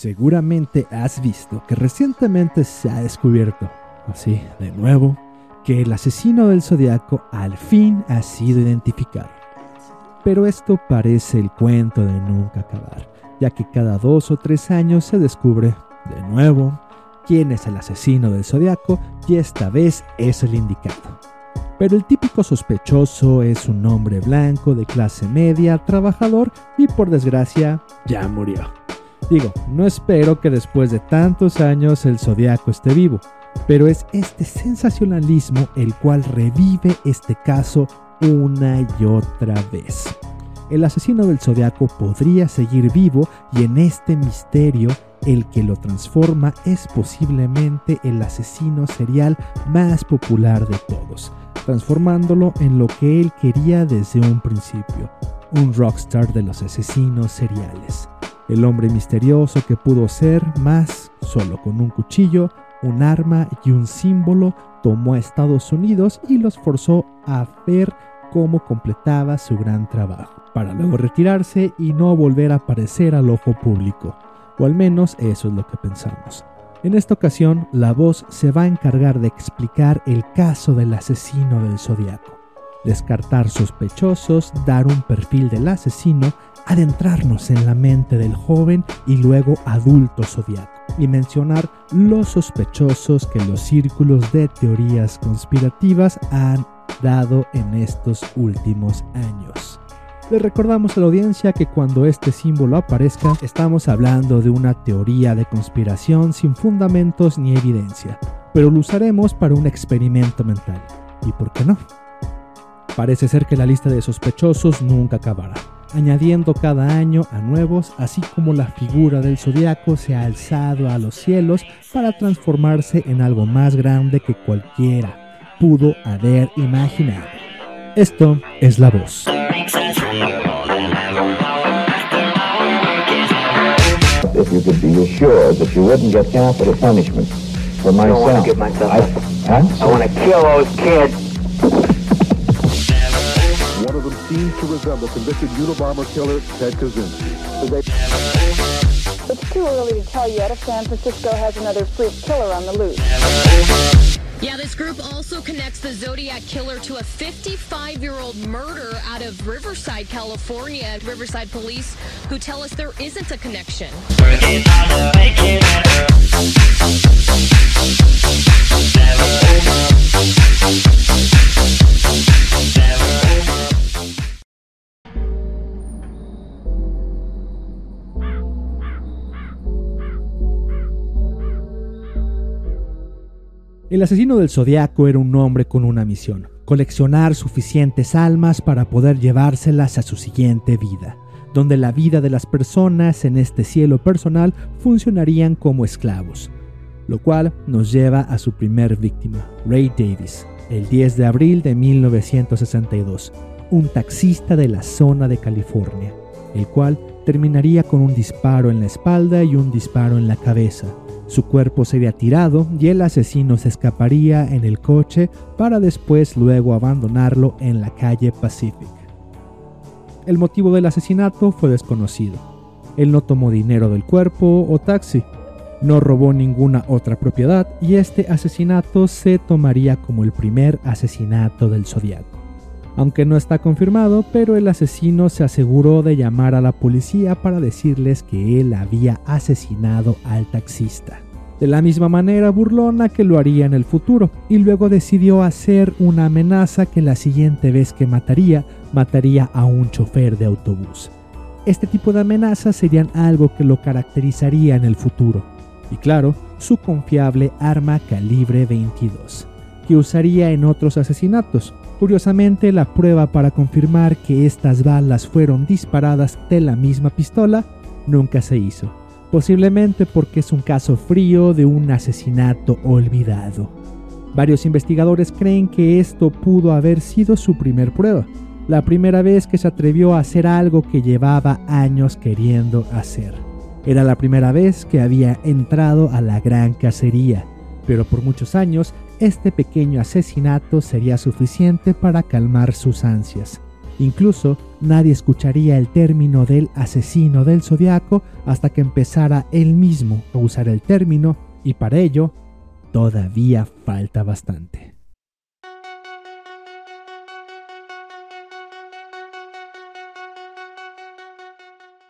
Seguramente has visto que recientemente se ha descubierto, así de nuevo, que el asesino del zodiaco al fin ha sido identificado. Pero esto parece el cuento de nunca acabar, ya que cada dos o tres años se descubre, de nuevo, quién es el asesino del zodiaco y esta vez es el indicado. Pero el típico sospechoso es un hombre blanco de clase media, trabajador y por desgracia ya murió. Digo, no espero que después de tantos años el zodiaco esté vivo, pero es este sensacionalismo el cual revive este caso una y otra vez. El asesino del zodiaco podría seguir vivo y en este misterio el que lo transforma es posiblemente el asesino serial más popular de todos, transformándolo en lo que él quería desde un principio, un rockstar de los asesinos seriales el hombre misterioso que pudo ser más solo con un cuchillo, un arma y un símbolo, tomó a Estados Unidos y los forzó a ver cómo completaba su gran trabajo, para luego retirarse y no volver a aparecer al ojo público, o al menos eso es lo que pensamos. En esta ocasión, la voz se va a encargar de explicar el caso del asesino del zodiaco, descartar sospechosos, dar un perfil del asesino adentrarnos en la mente del joven y luego adulto zodiaco y mencionar los sospechosos que los círculos de teorías conspirativas han dado en estos últimos años. Le recordamos a la audiencia que cuando este símbolo aparezca estamos hablando de una teoría de conspiración sin fundamentos ni evidencia, pero lo usaremos para un experimento mental. ¿Y por qué no? Parece ser que la lista de sospechosos nunca acabará añadiendo cada año a nuevos, así como la figura del zodiaco se ha alzado a los cielos para transformarse en algo más grande que cualquiera pudo haber imaginado. Esto es la voz. If you could be assured that you wouldn't get capital punishment for myself. I don't want to get myself. I, huh? I want to kill those kids. Seems to resemble convicted Unabomber killer Ted Kaczynski. It's too early to tell yet if San Francisco has another freak killer on the loose. Yeah, this group also connects the Zodiac killer to a 55-year-old murder out of Riverside, California. Riverside police who tell us there isn't a connection. El asesino del zodiaco era un hombre con una misión, coleccionar suficientes almas para poder llevárselas a su siguiente vida, donde la vida de las personas en este cielo personal funcionarían como esclavos, lo cual nos lleva a su primer víctima, Ray Davis, el 10 de abril de 1962, un taxista de la zona de California, el cual terminaría con un disparo en la espalda y un disparo en la cabeza, su cuerpo sería tirado y el asesino se escaparía en el coche para después luego abandonarlo en la calle Pacific. El motivo del asesinato fue desconocido. Él no tomó dinero del cuerpo o taxi, no robó ninguna otra propiedad y este asesinato se tomaría como el primer asesinato del zodiaco. Aunque no está confirmado, pero el asesino se aseguró de llamar a la policía para decirles que él había asesinado al taxista. De la misma manera burlona que lo haría en el futuro, y luego decidió hacer una amenaza que la siguiente vez que mataría, mataría a un chofer de autobús. Este tipo de amenazas serían algo que lo caracterizaría en el futuro. Y claro, su confiable arma calibre 22, que usaría en otros asesinatos, Curiosamente, la prueba para confirmar que estas balas fueron disparadas de la misma pistola nunca se hizo, posiblemente porque es un caso frío de un asesinato olvidado. Varios investigadores creen que esto pudo haber sido su primer prueba, la primera vez que se atrevió a hacer algo que llevaba años queriendo hacer. Era la primera vez que había entrado a la gran cacería, pero por muchos años este pequeño asesinato sería suficiente para calmar sus ansias. Incluso nadie escucharía el término del asesino del zodiaco hasta que empezara él mismo a usar el término y para ello todavía falta bastante.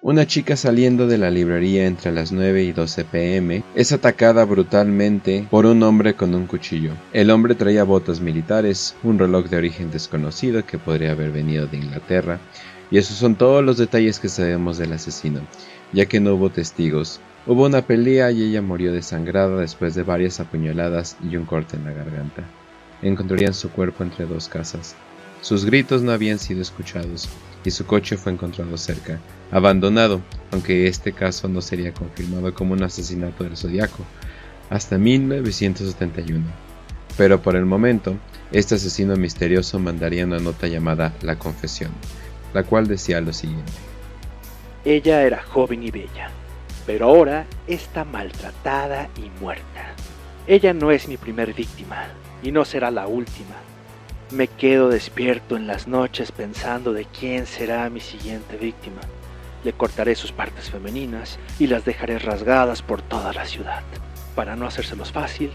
Una chica saliendo de la librería entre las 9 y 12 pm es atacada brutalmente por un hombre con un cuchillo. El hombre traía botas militares, un reloj de origen desconocido que podría haber venido de Inglaterra, y esos son todos los detalles que sabemos del asesino, ya que no hubo testigos. Hubo una pelea y ella murió desangrada después de varias apuñaladas y un corte en la garganta. Encontrarían su cuerpo entre dos casas. Sus gritos no habían sido escuchados y su coche fue encontrado cerca, abandonado, aunque este caso no sería confirmado como un asesinato del zodiaco hasta 1971. Pero por el momento, este asesino misterioso mandaría una nota llamada La Confesión, la cual decía lo siguiente. Ella era joven y bella, pero ahora está maltratada y muerta. Ella no es mi primer víctima y no será la última. Me quedo despierto en las noches pensando de quién será mi siguiente víctima. Le cortaré sus partes femeninas y las dejaré rasgadas por toda la ciudad. Para no hacérselos fácil,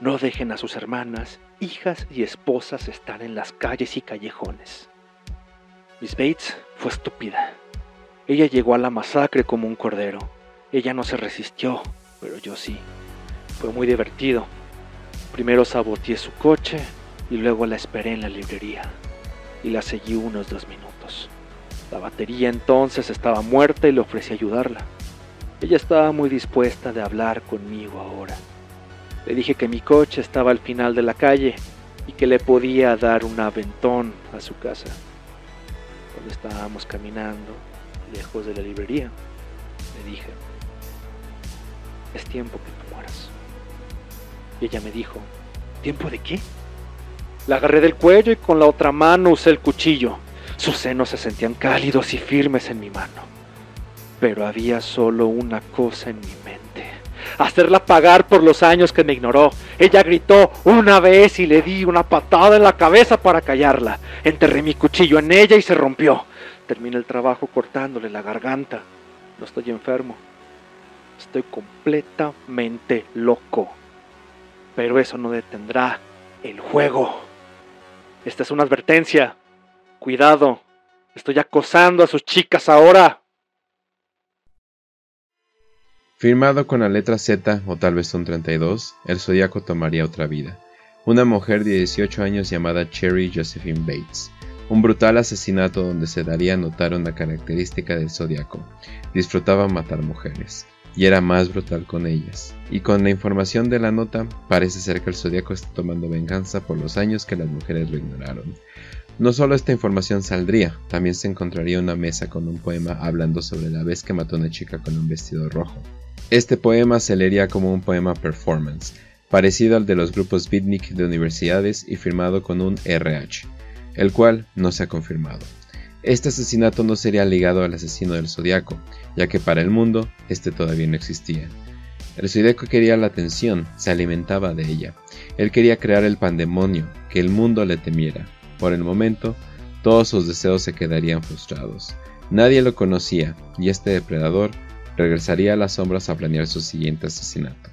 no dejen a sus hermanas, hijas y esposas estar en las calles y callejones. Miss Bates fue estúpida. Ella llegó a la masacre como un cordero. Ella no se resistió, pero yo sí. Fue muy divertido. Primero saboteé su coche, y luego la esperé en la librería y la seguí unos dos minutos. La batería entonces estaba muerta y le ofrecí ayudarla. Ella estaba muy dispuesta de hablar conmigo ahora. Le dije que mi coche estaba al final de la calle y que le podía dar un aventón a su casa. Cuando estábamos caminando lejos de la librería, le dije, es tiempo que te mueras. Y ella me dijo, ¿tiempo de qué? La agarré del cuello y con la otra mano usé el cuchillo. Sus senos se sentían cálidos y firmes en mi mano. Pero había solo una cosa en mi mente. Hacerla pagar por los años que me ignoró. Ella gritó una vez y le di una patada en la cabeza para callarla. Enterré mi cuchillo en ella y se rompió. Terminé el trabajo cortándole la garganta. No estoy enfermo. Estoy completamente loco. Pero eso no detendrá el juego. Esta es una advertencia. Cuidado, estoy acosando a sus chicas ahora. Firmado con la letra Z o tal vez un 32, el zodiaco tomaría otra vida. Una mujer de 18 años llamada Cherry Josephine Bates. Un brutal asesinato donde se daría a notar una característica del zodiaco. Disfrutaba matar mujeres y era más brutal con ellas. Y con la información de la nota, parece ser que el zodiaco está tomando venganza por los años que las mujeres lo ignoraron. No solo esta información saldría, también se encontraría una mesa con un poema hablando sobre la vez que mató a una chica con un vestido rojo. Este poema se leería como un poema performance, parecido al de los grupos beatnik de universidades y firmado con un RH, el cual no se ha confirmado. Este asesinato no sería ligado al asesino del zodiaco, ya que para el mundo este todavía no existía. El zodiaco quería la atención, se alimentaba de ella. Él quería crear el pandemonio, que el mundo le temiera. Por el momento, todos sus deseos se quedarían frustrados. Nadie lo conocía, y este depredador regresaría a las sombras a planear su siguiente asesinato.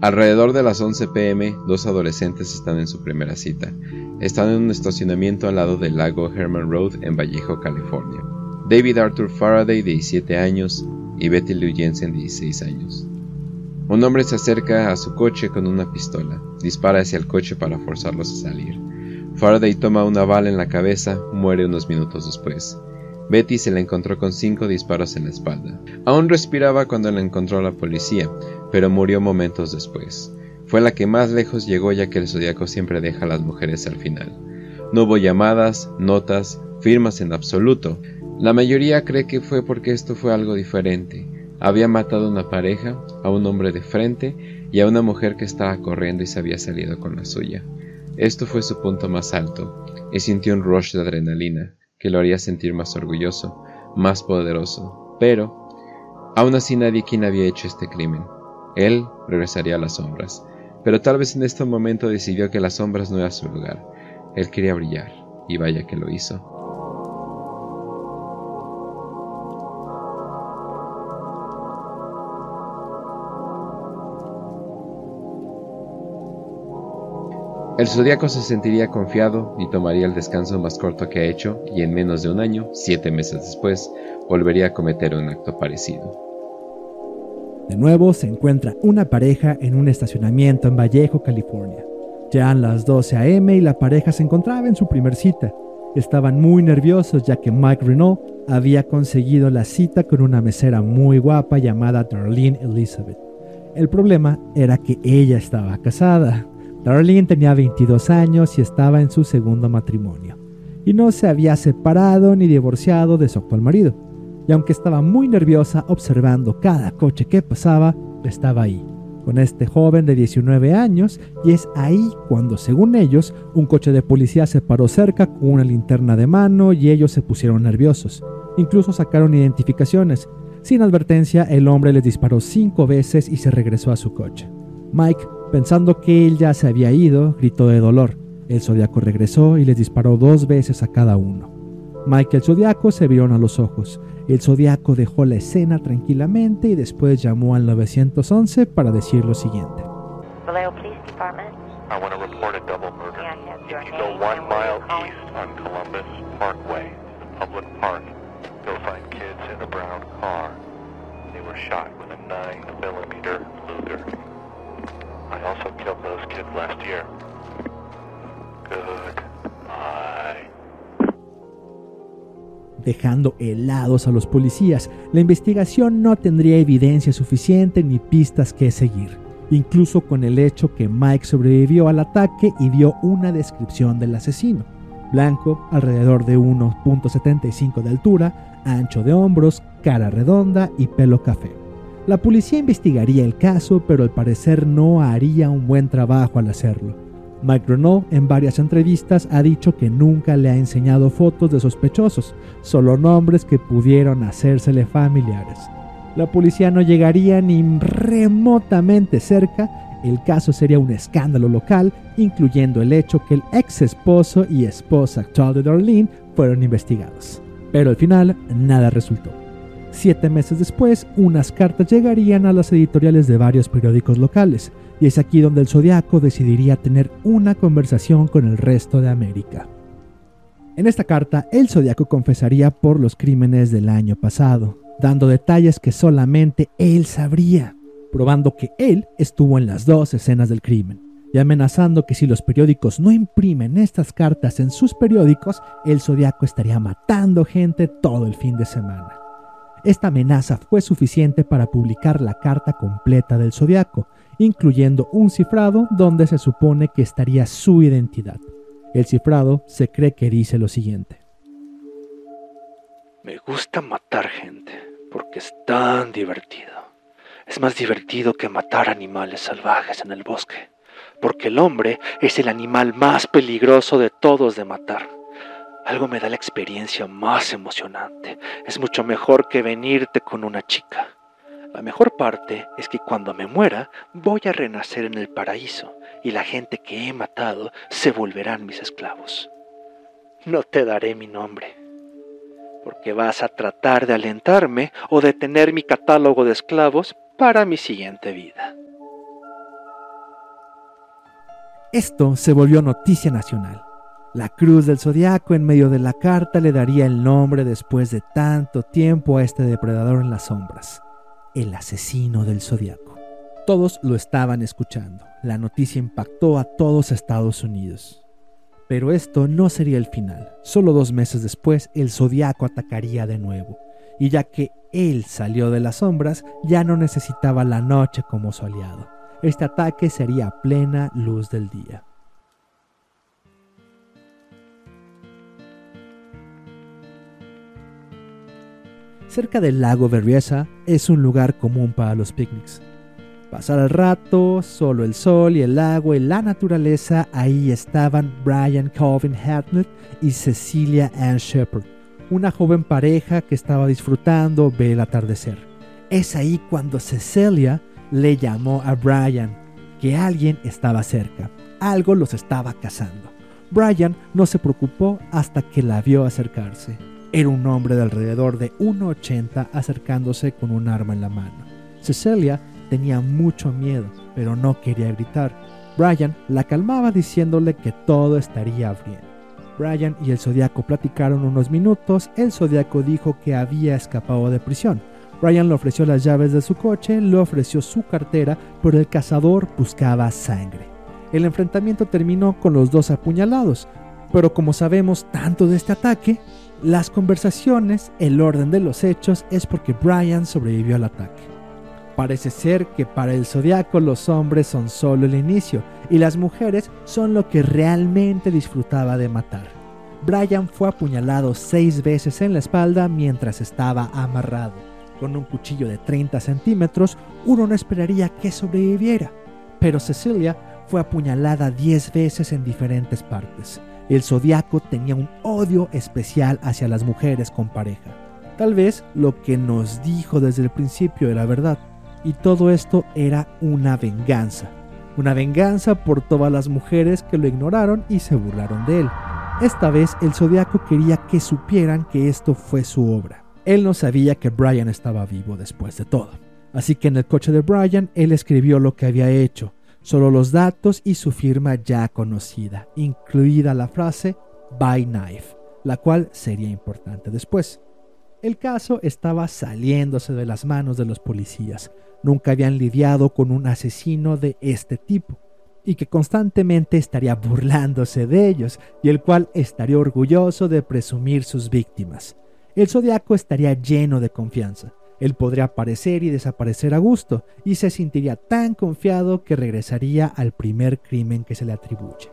Alrededor de las 11 pm, dos adolescentes están en su primera cita. Están en un estacionamiento al lado del lago Herman Road en Vallejo, California. David Arthur Faraday, de 17 años, y Betty Lou Jensen, de 16 años. Un hombre se acerca a su coche con una pistola, dispara hacia el coche para forzarlos a salir. Faraday toma una bala en la cabeza, muere unos minutos después. Betty se la encontró con cinco disparos en la espalda. Aún respiraba cuando la encontró la policía, pero murió momentos después. Fue la que más lejos llegó ya que el zodiaco siempre deja a las mujeres al final. No hubo llamadas, notas, firmas en absoluto. La mayoría cree que fue porque esto fue algo diferente. Había matado a una pareja, a un hombre de frente y a una mujer que estaba corriendo y se había salido con la suya. Esto fue su punto más alto, y sintió un rush de adrenalina que lo haría sentir más orgulloso, más poderoso. Pero, aún así nadie quien había hecho este crimen. Él regresaría a las sombras. pero tal vez en este momento decidió que las sombras no era su lugar. Él quería brillar, y vaya que lo hizo. El zodiaco se sentiría confiado y tomaría el descanso más corto que ha hecho, y en menos de un año, siete meses después, volvería a cometer un acto parecido. De nuevo se encuentra una pareja en un estacionamiento en Vallejo, California. Ya las 12 a.m. y la pareja se encontraba en su primer cita. Estaban muy nerviosos ya que Mike Renault había conseguido la cita con una mesera muy guapa llamada Darlene Elizabeth. El problema era que ella estaba casada. Darlene tenía 22 años y estaba en su segundo matrimonio, y no se había separado ni divorciado de su actual marido. Y aunque estaba muy nerviosa observando cada coche que pasaba, estaba ahí, con este joven de 19 años, y es ahí cuando, según ellos, un coche de policía se paró cerca con una linterna de mano y ellos se pusieron nerviosos. Incluso sacaron identificaciones. Sin advertencia, el hombre les disparó cinco veces y se regresó a su coche. Mike Pensando que él ya se había ido, gritó de dolor. El zodiaco regresó y les disparó dos veces a cada uno. Mike y el zodiaco se vieron a los ojos. El zodiaco dejó la escena tranquilamente y después llamó al 911 para decir lo siguiente. I want to report a double murder. If you go one mile east on Columbus Parkway, Dejando helados a los policías, la investigación no tendría evidencia suficiente ni pistas que seguir, incluso con el hecho que Mike sobrevivió al ataque y dio una descripción del asesino. Blanco, alrededor de 1.75 de altura, ancho de hombros, cara redonda y pelo café. La policía investigaría el caso, pero al parecer no haría un buen trabajo al hacerlo. Mike Renault en varias entrevistas ha dicho que nunca le ha enseñado fotos de sospechosos, solo nombres que pudieron hacérsele familiares. La policía no llegaría ni remotamente cerca, el caso sería un escándalo local, incluyendo el hecho que el ex esposo y esposa actual de Darlene fueron investigados. Pero al final nada resultó. Siete meses después, unas cartas llegarían a las editoriales de varios periódicos locales, y es aquí donde el Zodiaco decidiría tener una conversación con el resto de América. En esta carta, el Zodiaco confesaría por los crímenes del año pasado, dando detalles que solamente él sabría, probando que él estuvo en las dos escenas del crimen, y amenazando que si los periódicos no imprimen estas cartas en sus periódicos, el Zodiaco estaría matando gente todo el fin de semana. Esta amenaza fue suficiente para publicar la carta completa del zodiaco, incluyendo un cifrado donde se supone que estaría su identidad. El cifrado se cree que dice lo siguiente. Me gusta matar gente porque es tan divertido. Es más divertido que matar animales salvajes en el bosque, porque el hombre es el animal más peligroso de todos de matar. Algo me da la experiencia más emocionante. Es mucho mejor que venirte con una chica. La mejor parte es que cuando me muera voy a renacer en el paraíso y la gente que he matado se volverán mis esclavos. No te daré mi nombre, porque vas a tratar de alentarme o de tener mi catálogo de esclavos para mi siguiente vida. Esto se volvió noticia nacional la cruz del zodiaco en medio de la carta le daría el nombre después de tanto tiempo a este depredador en las sombras, el asesino del zodiaco. Todos lo estaban escuchando. La noticia impactó a todos Estados Unidos. Pero esto no sería el final. Solo dos meses después, el zodiaco atacaría de nuevo. Y ya que él salió de las sombras, ya no necesitaba la noche como su aliado. Este ataque sería a plena luz del día. Cerca del lago Berryessa es un lugar común para los picnics. Pasar el rato, solo el sol y el agua y la naturaleza, ahí estaban Brian Calvin Hartnett y Cecilia Ann Shepard, una joven pareja que estaba disfrutando ver el atardecer. Es ahí cuando Cecilia le llamó a Brian, que alguien estaba cerca, algo los estaba cazando. Brian no se preocupó hasta que la vio acercarse. Era un hombre de alrededor de 1,80 acercándose con un arma en la mano. Cecilia tenía mucho miedo, pero no quería gritar. Brian la calmaba diciéndole que todo estaría bien. Brian y el Zodiaco platicaron unos minutos. El Zodiaco dijo que había escapado de prisión. Brian le ofreció las llaves de su coche, le ofreció su cartera, pero el cazador buscaba sangre. El enfrentamiento terminó con los dos apuñalados, pero como sabemos tanto de este ataque, las conversaciones, el orden de los hechos es porque Brian sobrevivió al ataque. Parece ser que para el zodiaco los hombres son solo el inicio y las mujeres son lo que realmente disfrutaba de matar. Brian fue apuñalado seis veces en la espalda mientras estaba amarrado. Con un cuchillo de 30 centímetros, uno no esperaría que sobreviviera. Pero Cecilia fue apuñalada 10 veces en diferentes partes. El zodiaco tenía un odio especial hacia las mujeres con pareja. Tal vez lo que nos dijo desde el principio era verdad y todo esto era una venganza. Una venganza por todas las mujeres que lo ignoraron y se burlaron de él. Esta vez el zodiaco quería que supieran que esto fue su obra. Él no sabía que Brian estaba vivo después de todo. Así que en el coche de Brian él escribió lo que había hecho, solo los datos y su firma ya conocida, incluida la frase by knife, la cual sería importante después. El caso estaba saliéndose de las manos de los policías, nunca habían lidiado con un asesino de este tipo y que constantemente estaría burlándose de ellos y el cual estaría orgulloso de presumir sus víctimas. El zodiaco estaría lleno de confianza. Él podría aparecer y desaparecer a gusto y se sentiría tan confiado que regresaría al primer crimen que se le atribuye.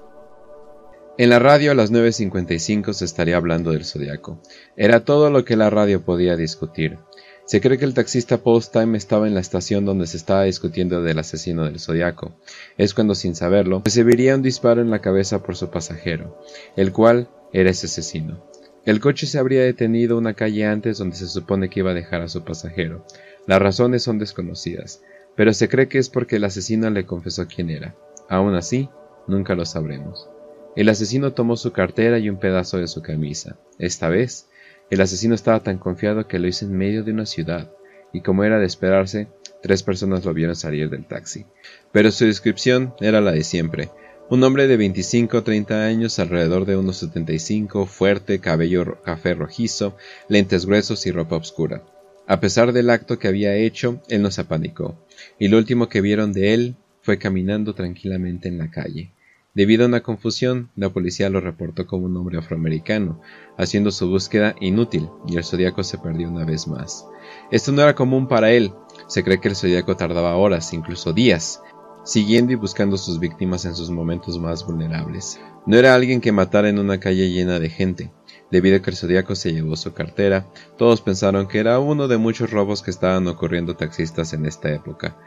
En la radio a las 9.55 se estaría hablando del zodiaco. Era todo lo que la radio podía discutir. Se cree que el taxista Post-Time estaba en la estación donde se estaba discutiendo del asesino del zodiaco. Es cuando, sin saberlo, recibiría un disparo en la cabeza por su pasajero, el cual era ese asesino. El coche se habría detenido una calle antes donde se supone que iba a dejar a su pasajero. Las razones son desconocidas, pero se cree que es porque el asesino le confesó quién era. Aún así, nunca lo sabremos. El asesino tomó su cartera y un pedazo de su camisa. Esta vez, el asesino estaba tan confiado que lo hizo en medio de una ciudad, y como era de esperarse, tres personas lo vieron salir del taxi. Pero su descripción era la de siempre. Un hombre de 25 o 30 años, alrededor de unos 75, fuerte, cabello café rojizo, lentes gruesos y ropa oscura. A pesar del acto que había hecho, él no se apanicó, y lo último que vieron de él fue caminando tranquilamente en la calle. Debido a una confusión, la policía lo reportó como un hombre afroamericano, haciendo su búsqueda inútil, y el zodiaco se perdió una vez más. Esto no era común para él, se cree que el zodiaco tardaba horas, incluso días, siguiendo y buscando sus víctimas en sus momentos más vulnerables. No era alguien que matara en una calle llena de gente. Debido a que el zodiaco se llevó su cartera, todos pensaron que era uno de muchos robos que estaban ocurriendo taxistas en esta época.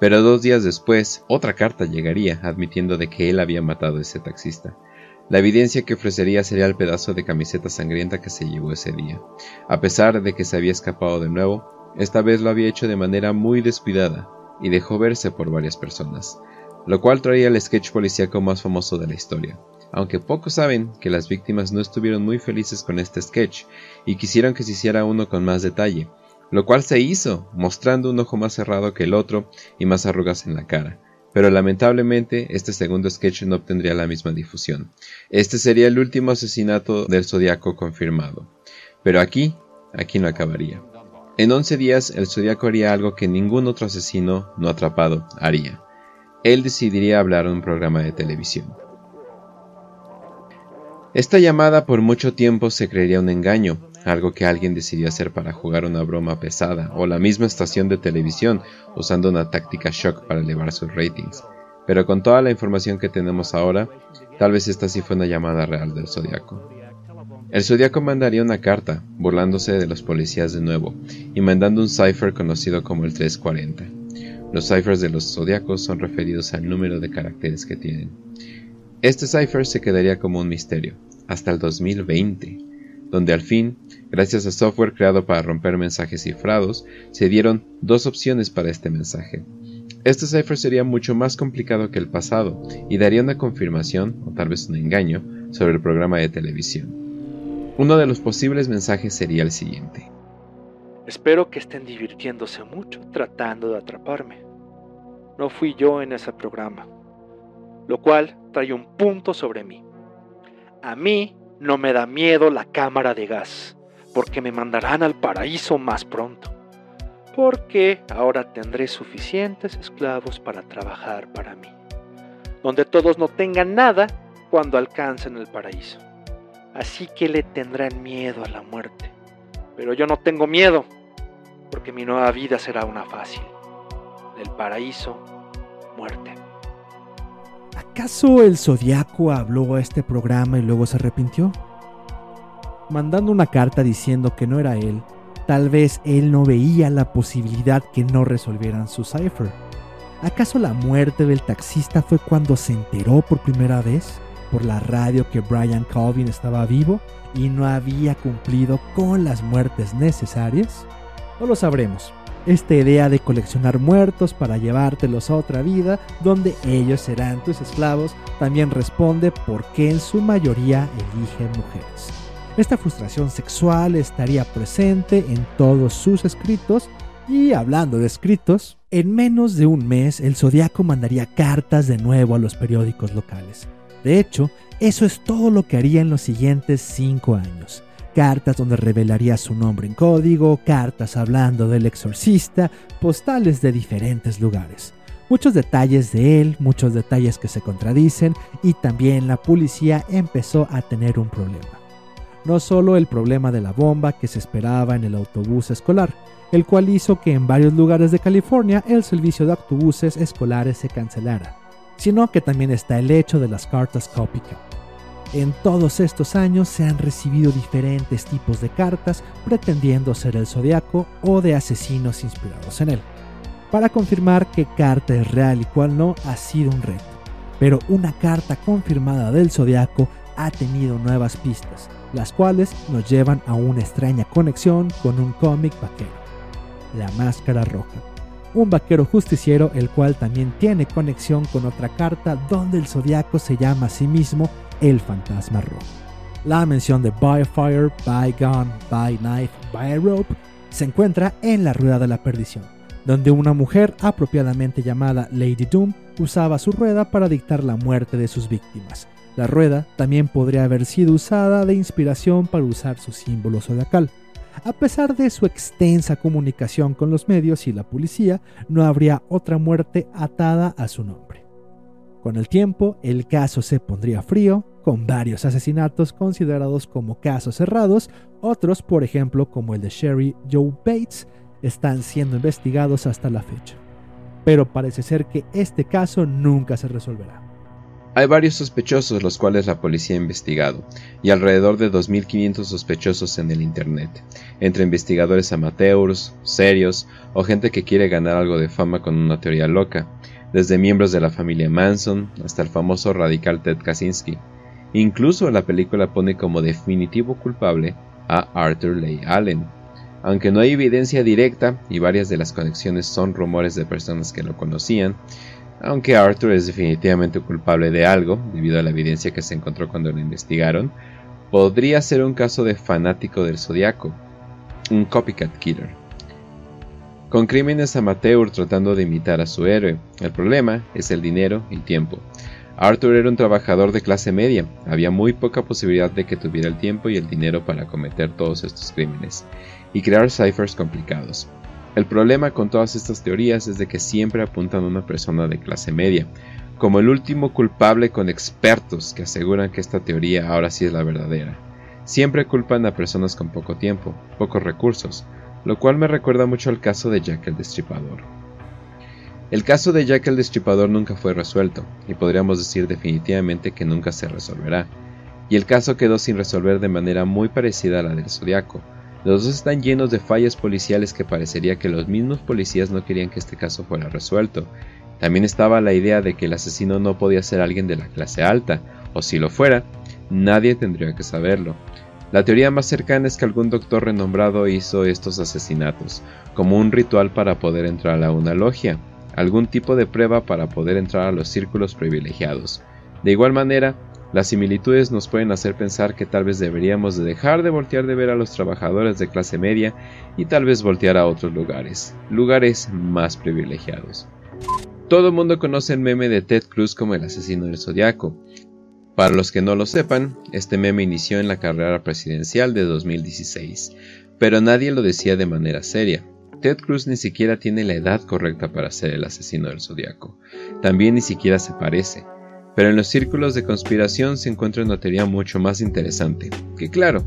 Pero dos días después, otra carta llegaría admitiendo de que él había matado a ese taxista. La evidencia que ofrecería sería el pedazo de camiseta sangrienta que se llevó ese día. A pesar de que se había escapado de nuevo, esta vez lo había hecho de manera muy descuidada y dejó verse por varias personas, lo cual traía el sketch policíaco más famoso de la historia. Aunque pocos saben que las víctimas no estuvieron muy felices con este sketch y quisieron que se hiciera uno con más detalle, lo cual se hizo, mostrando un ojo más cerrado que el otro y más arrugas en la cara. Pero lamentablemente este segundo sketch no obtendría la misma difusión. Este sería el último asesinato del zodiaco confirmado. Pero aquí, aquí no acabaría. En 11 días el zodiaco haría algo que ningún otro asesino no atrapado haría. Él decidiría hablar en un programa de televisión. Esta llamada por mucho tiempo se creería un engaño, algo que alguien decidió hacer para jugar una broma pesada, o la misma estación de televisión usando una táctica shock para elevar sus ratings. Pero con toda la información que tenemos ahora, tal vez esta sí fue una llamada real del Zodiaco. El Zodiaco mandaría una carta, burlándose de los policías de nuevo, y mandando un cipher conocido como el 340. Los ciphers de los Zodiacos son referidos al número de caracteres que tienen. Este cipher se quedaría como un misterio, hasta el 2020, donde al fin, gracias a software creado para romper mensajes cifrados, se dieron dos opciones para este mensaje. Este cipher sería mucho más complicado que el pasado y daría una confirmación, o tal vez un engaño, sobre el programa de televisión. Uno de los posibles mensajes sería el siguiente. Espero que estén divirtiéndose mucho tratando de atraparme. No fui yo en ese programa, lo cual trae un punto sobre mí. A mí no me da miedo la cámara de gas, porque me mandarán al paraíso más pronto. Porque ahora tendré suficientes esclavos para trabajar para mí, donde todos no tengan nada cuando alcancen el paraíso. Así que le tendrán miedo a la muerte pero yo no tengo miedo, porque mi nueva vida será una fácil. Del paraíso, muerte. ¿Acaso el zodiaco habló a este programa y luego se arrepintió? Mandando una carta diciendo que no era él, tal vez él no veía la posibilidad que no resolvieran su cipher. ¿Acaso la muerte del taxista fue cuando se enteró por primera vez por la radio que Brian Calvin estaba vivo y no había cumplido con las muertes necesarias? No lo sabremos. Esta idea de coleccionar muertos para llevártelos a otra vida donde ellos serán tus esclavos también responde por qué en su mayoría eligen mujeres. Esta frustración sexual estaría presente en todos sus escritos y hablando de escritos, en menos de un mes el Zodiaco mandaría cartas de nuevo a los periódicos locales. De hecho, eso es todo lo que haría en los siguientes cinco años. Cartas donde revelaría su nombre en código, cartas hablando del exorcista, postales de diferentes lugares. Muchos detalles de él, muchos detalles que se contradicen y también la policía empezó a tener un problema. No solo el problema de la bomba que se esperaba en el autobús escolar, el cual hizo que en varios lugares de California el servicio de autobuses escolares se cancelara, sino que también está el hecho de las cartas copycat. En todos estos años se han recibido diferentes tipos de cartas pretendiendo ser el zodiaco o de asesinos inspirados en él. Para confirmar qué carta es real y cuál no ha sido un reto, pero una carta confirmada del zodiaco ha tenido nuevas pistas, las cuales nos llevan a una extraña conexión con un cómic vaquero, La Máscara Roja un vaquero justiciero el cual también tiene conexión con otra carta donde el zodiaco se llama a sí mismo el fantasma rojo. La mención de By Fire, By Gun, By Knife, By Rope se encuentra en la Rueda de la Perdición, donde una mujer apropiadamente llamada Lady Doom usaba su rueda para dictar la muerte de sus víctimas. La rueda también podría haber sido usada de inspiración para usar su símbolo zodiacal. A pesar de su extensa comunicación con los medios y la policía, no habría otra muerte atada a su nombre. Con el tiempo, el caso se pondría frío, con varios asesinatos considerados como casos cerrados, otros, por ejemplo, como el de Sherry Joe Bates, están siendo investigados hasta la fecha. Pero parece ser que este caso nunca se resolverá. Hay varios sospechosos los cuales la policía ha investigado, y alrededor de 2.500 sospechosos en el Internet, entre investigadores amateurs, serios o gente que quiere ganar algo de fama con una teoría loca, desde miembros de la familia Manson hasta el famoso radical Ted Kaczynski. Incluso la película pone como definitivo culpable a Arthur Leigh Allen. Aunque no hay evidencia directa y varias de las conexiones son rumores de personas que lo conocían, aunque Arthur es definitivamente culpable de algo, debido a la evidencia que se encontró cuando lo investigaron, podría ser un caso de fanático del zodiaco, un copycat killer. Con crímenes amateur tratando de imitar a su héroe, el problema es el dinero y tiempo. Arthur era un trabajador de clase media, había muy poca posibilidad de que tuviera el tiempo y el dinero para cometer todos estos crímenes, y crear ciphers complicados. El problema con todas estas teorías es de que siempre apuntan a una persona de clase media, como el último culpable con expertos que aseguran que esta teoría ahora sí es la verdadera. Siempre culpan a personas con poco tiempo, pocos recursos, lo cual me recuerda mucho al caso de Jack el Destripador. El caso de Jack el Destripador nunca fue resuelto, y podríamos decir definitivamente que nunca se resolverá, y el caso quedó sin resolver de manera muy parecida a la del Zodiaco, los dos están llenos de fallas policiales que parecería que los mismos policías no querían que este caso fuera resuelto. También estaba la idea de que el asesino no podía ser alguien de la clase alta, o si lo fuera, nadie tendría que saberlo. La teoría más cercana es que algún doctor renombrado hizo estos asesinatos, como un ritual para poder entrar a una logia, algún tipo de prueba para poder entrar a los círculos privilegiados. De igual manera, las similitudes nos pueden hacer pensar que tal vez deberíamos de dejar de voltear de ver a los trabajadores de clase media y tal vez voltear a otros lugares, lugares más privilegiados. Todo el mundo conoce el meme de Ted Cruz como el asesino del zodiaco. Para los que no lo sepan, este meme inició en la carrera presidencial de 2016, pero nadie lo decía de manera seria. Ted Cruz ni siquiera tiene la edad correcta para ser el asesino del zodiaco. También ni siquiera se parece. Pero en los círculos de conspiración se encuentra una teoría mucho más interesante, que claro,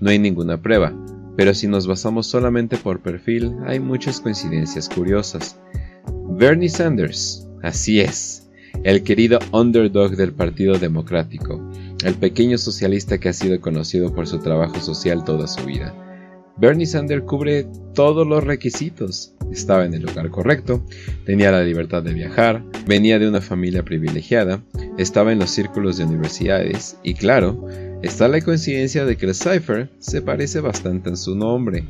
no hay ninguna prueba, pero si nos basamos solamente por perfil, hay muchas coincidencias curiosas. Bernie Sanders, así es, el querido underdog del Partido Democrático, el pequeño socialista que ha sido conocido por su trabajo social toda su vida. Bernie Sanders cubre todos los requisitos. Estaba en el lugar correcto, tenía la libertad de viajar, venía de una familia privilegiada, estaba en los círculos de universidades y claro, está la coincidencia de que el cipher se parece bastante en su nombre.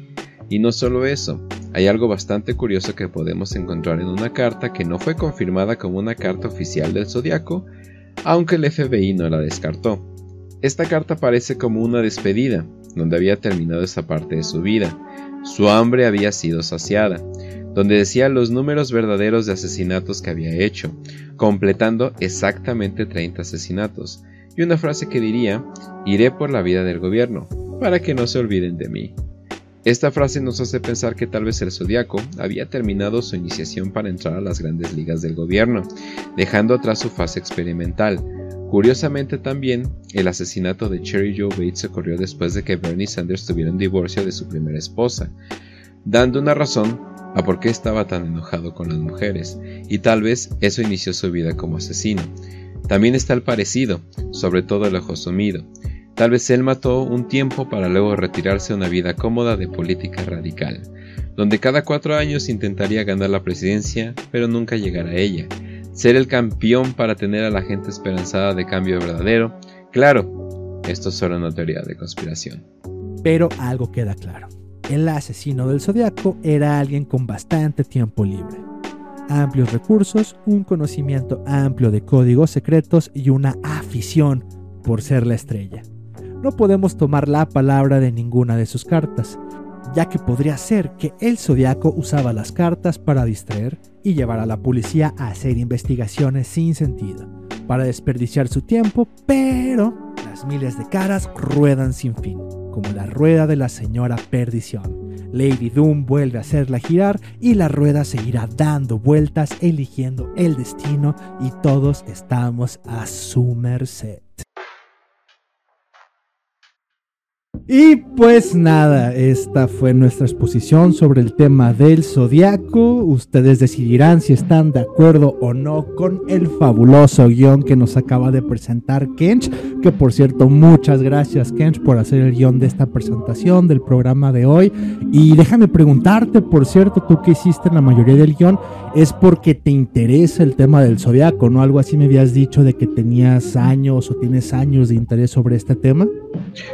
Y no solo eso, hay algo bastante curioso que podemos encontrar en una carta que no fue confirmada como una carta oficial del Zodiaco, aunque el FBI no la descartó. Esta carta parece como una despedida, donde había terminado esa parte de su vida. Su hambre había sido saciada, donde decía los números verdaderos de asesinatos que había hecho, completando exactamente 30 asesinatos, y una frase que diría, iré por la vida del gobierno, para que no se olviden de mí. Esta frase nos hace pensar que tal vez el zodiaco había terminado su iniciación para entrar a las grandes ligas del gobierno, dejando atrás su fase experimental, Curiosamente también, el asesinato de Cherry Joe Bates ocurrió después de que Bernie Sanders tuviera un divorcio de su primera esposa, dando una razón a por qué estaba tan enojado con las mujeres, y tal vez eso inició su vida como asesino. También está el parecido, sobre todo el ojo sumido. Tal vez él mató un tiempo para luego retirarse a una vida cómoda de política radical, donde cada cuatro años intentaría ganar la presidencia, pero nunca llegar a ella, ser el campeón para tener a la gente esperanzada de cambio verdadero. Claro, esto es solo una teoría de conspiración. Pero algo queda claro. El asesino del zodiaco era alguien con bastante tiempo libre. Amplios recursos, un conocimiento amplio de códigos secretos y una afición por ser la estrella. No podemos tomar la palabra de ninguna de sus cartas, ya que podría ser que el zodiaco usaba las cartas para distraer y llevar a la policía a hacer investigaciones sin sentido, para desperdiciar su tiempo, pero las miles de caras ruedan sin fin, como la rueda de la señora perdición. Lady Doom vuelve a hacerla girar y la rueda seguirá dando vueltas eligiendo el destino y todos estamos a su merced. Y pues nada, esta fue nuestra exposición sobre el tema del zodiaco. Ustedes decidirán si están de acuerdo o no con el fabuloso guion que nos acaba de presentar Kench. Que por cierto, muchas gracias Kench por hacer el guion de esta presentación del programa de hoy. Y déjame preguntarte, por cierto, tú que hiciste la mayoría del guion, es porque te interesa el tema del zodiaco, ¿no? Algo así me habías dicho de que tenías años o tienes años de interés sobre este tema.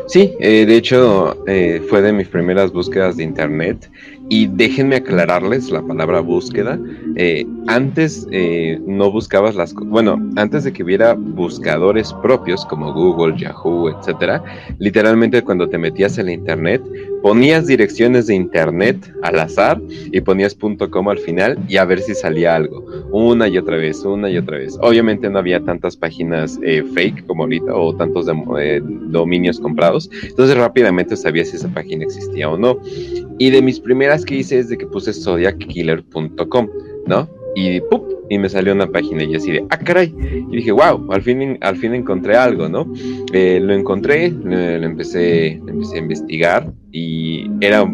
Sí, eh, de hecho eh, fue de mis primeras búsquedas de internet y déjenme aclararles la palabra búsqueda. Eh, antes eh, no buscabas las bueno, antes de que hubiera buscadores propios como Google, Yahoo, etcétera, literalmente cuando te metías en la internet, ponías direcciones de internet al azar y ponías .com al final y a ver si salía algo. Una y otra vez, una y otra vez. Obviamente no había tantas páginas eh, fake como ahorita o tantos dominios comprados. Entonces rápidamente sabías si esa página existía o no. Y de mis primeras que hice es de que puse zodiackiller.com, ¿no? Y ¡pup! y me salió una página y así de, ah, caray. Y dije, wow, al fin, al fin encontré algo, ¿no? Eh, lo encontré, lo, empecé, lo empecé a investigar y era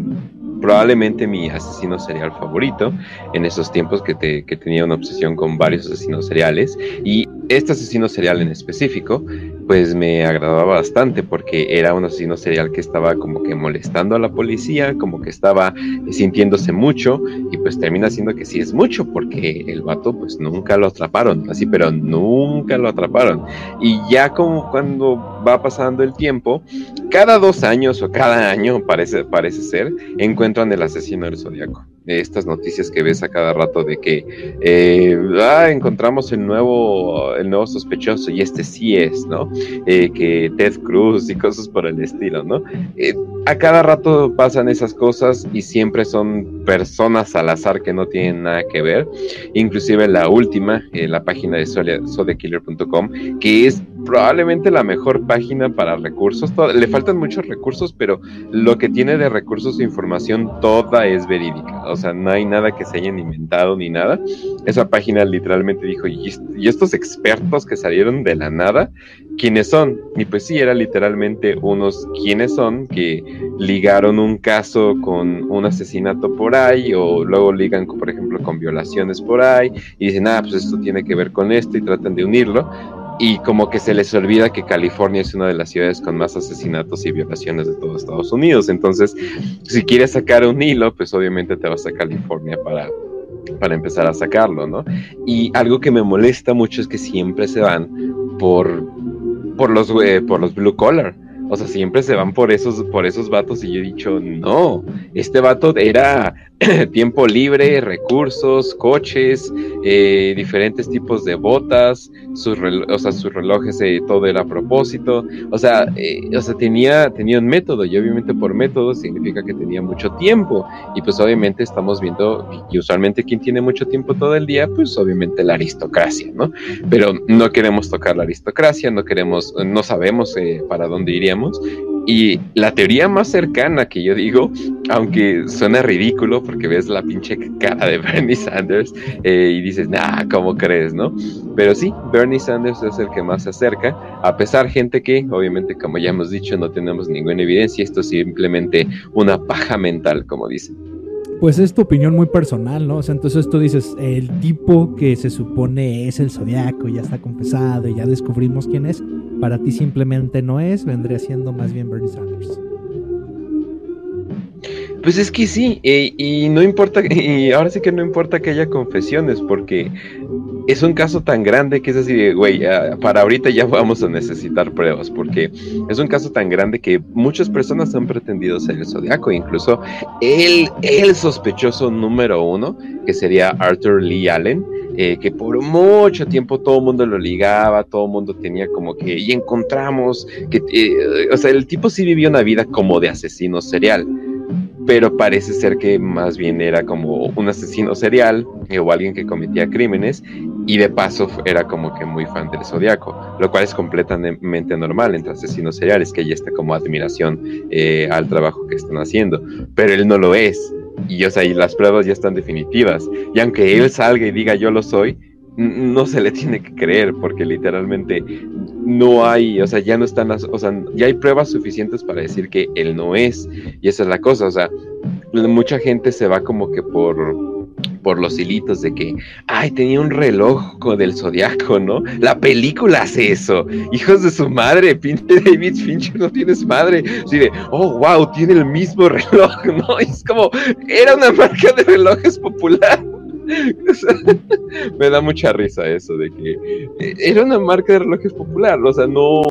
probablemente mi asesino serial favorito en esos tiempos que, te, que tenía una obsesión con varios asesinos seriales y este asesino serial en específico pues me agradaba bastante porque era un asesino serial que estaba como que molestando a la policía, como que estaba sintiéndose mucho y pues termina siendo que sí es mucho porque el vato pues nunca lo atraparon, así pero nunca lo atraparon y ya como cuando va pasando el tiempo, cada dos años o cada año, parece, parece ser, encuentran el asesino del zodiaco. Estas noticias que ves a cada rato de que eh, ah, encontramos el nuevo, el nuevo sospechoso y este sí es, ¿no? Eh, que Ted Cruz y cosas por el estilo, ¿no? Eh, a cada rato pasan esas cosas y siempre son personas al azar que no tienen nada que ver. Inclusive la última, la página de zodiakiller.com, que es probablemente la mejor página para recursos. le faltan muchos recursos, pero lo que tiene de recursos de información toda es verídica. O sea, no hay nada que se hayan inventado ni nada. Esa página literalmente dijo, ¿y, estos expertos que salieron de la nada? ¿Quiénes son? Y pues sí, era literalmente unos quiénes son que ligaron un caso con un asesinato por ahí o luego ligan, por ejemplo, con violaciones por ahí y dicen, ah, pues esto tiene que ver con esto y tratan de unirlo y como que se les olvida que California es una de las ciudades con más asesinatos y violaciones de todo Estados Unidos. Entonces, si quieres sacar un hilo, pues obviamente te vas a California para, para empezar a sacarlo, ¿no? Y algo que me molesta mucho es que siempre se van por, por, los, eh, por los blue collar. O sea, siempre se van por esos, por esos vatos y yo he dicho, no, este vato era tiempo libre, recursos, coches, eh, diferentes tipos de botas, sus, o sea, sus relojes, eh, todo era a propósito. O sea, eh, o sea tenía, tenía un método y obviamente por método significa que tenía mucho tiempo. Y pues obviamente estamos viendo que usualmente quien tiene mucho tiempo todo el día, pues obviamente la aristocracia, ¿no? Pero no queremos tocar la aristocracia, no queremos, no sabemos para dónde iríamos y la teoría más cercana que yo digo, aunque suena ridículo porque ves la pinche cara de Bernie Sanders eh, y dices, nah, ¿cómo crees, no? Pero sí, Bernie Sanders es el que más se acerca, a pesar gente que, obviamente, como ya hemos dicho, no tenemos ninguna evidencia, esto es simplemente una paja mental, como dicen pues es tu opinión muy personal, ¿no? O sea, entonces tú dices, el tipo que se supone es el zodiaco, ya está confesado y ya descubrimos quién es, para ti simplemente no es, vendría siendo más bien Bernie Sanders. Pues es que sí, eh, y no importa, y ahora sí que no importa que haya confesiones, porque es un caso tan grande que es así güey, para ahorita ya vamos a necesitar pruebas, porque es un caso tan grande que muchas personas han pretendido ser el zodiaco, incluso el, el sospechoso número uno, que sería Arthur Lee Allen, eh, que por mucho tiempo todo el mundo lo ligaba, todo el mundo tenía como que, y encontramos, que, eh, o sea, el tipo sí vivió una vida como de asesino serial pero parece ser que más bien era como un asesino serial eh, o alguien que cometía crímenes y de paso era como que muy fan del zodiaco, lo cual es completamente normal entre asesinos seriales, que ya está como admiración eh, al trabajo que están haciendo, pero él no lo es. Y, o sea, y las pruebas ya están definitivas. Y aunque él salga y diga yo lo soy, no se le tiene que creer porque literalmente no hay, o sea, ya no están las, o sea, ya hay pruebas suficientes para decir que él no es. Y esa es la cosa, o sea, mucha gente se va como que por por los hilitos de que, ay, tenía un reloj del zodiaco, ¿no? La película hace eso. Hijos de su madre, pinche David Fincher, no tienes madre. Así de, oh, wow, tiene el mismo reloj, ¿no? es como, era una marca de relojes popular. me da mucha risa eso de que eh, era una marca de relojes popular, o sea, no,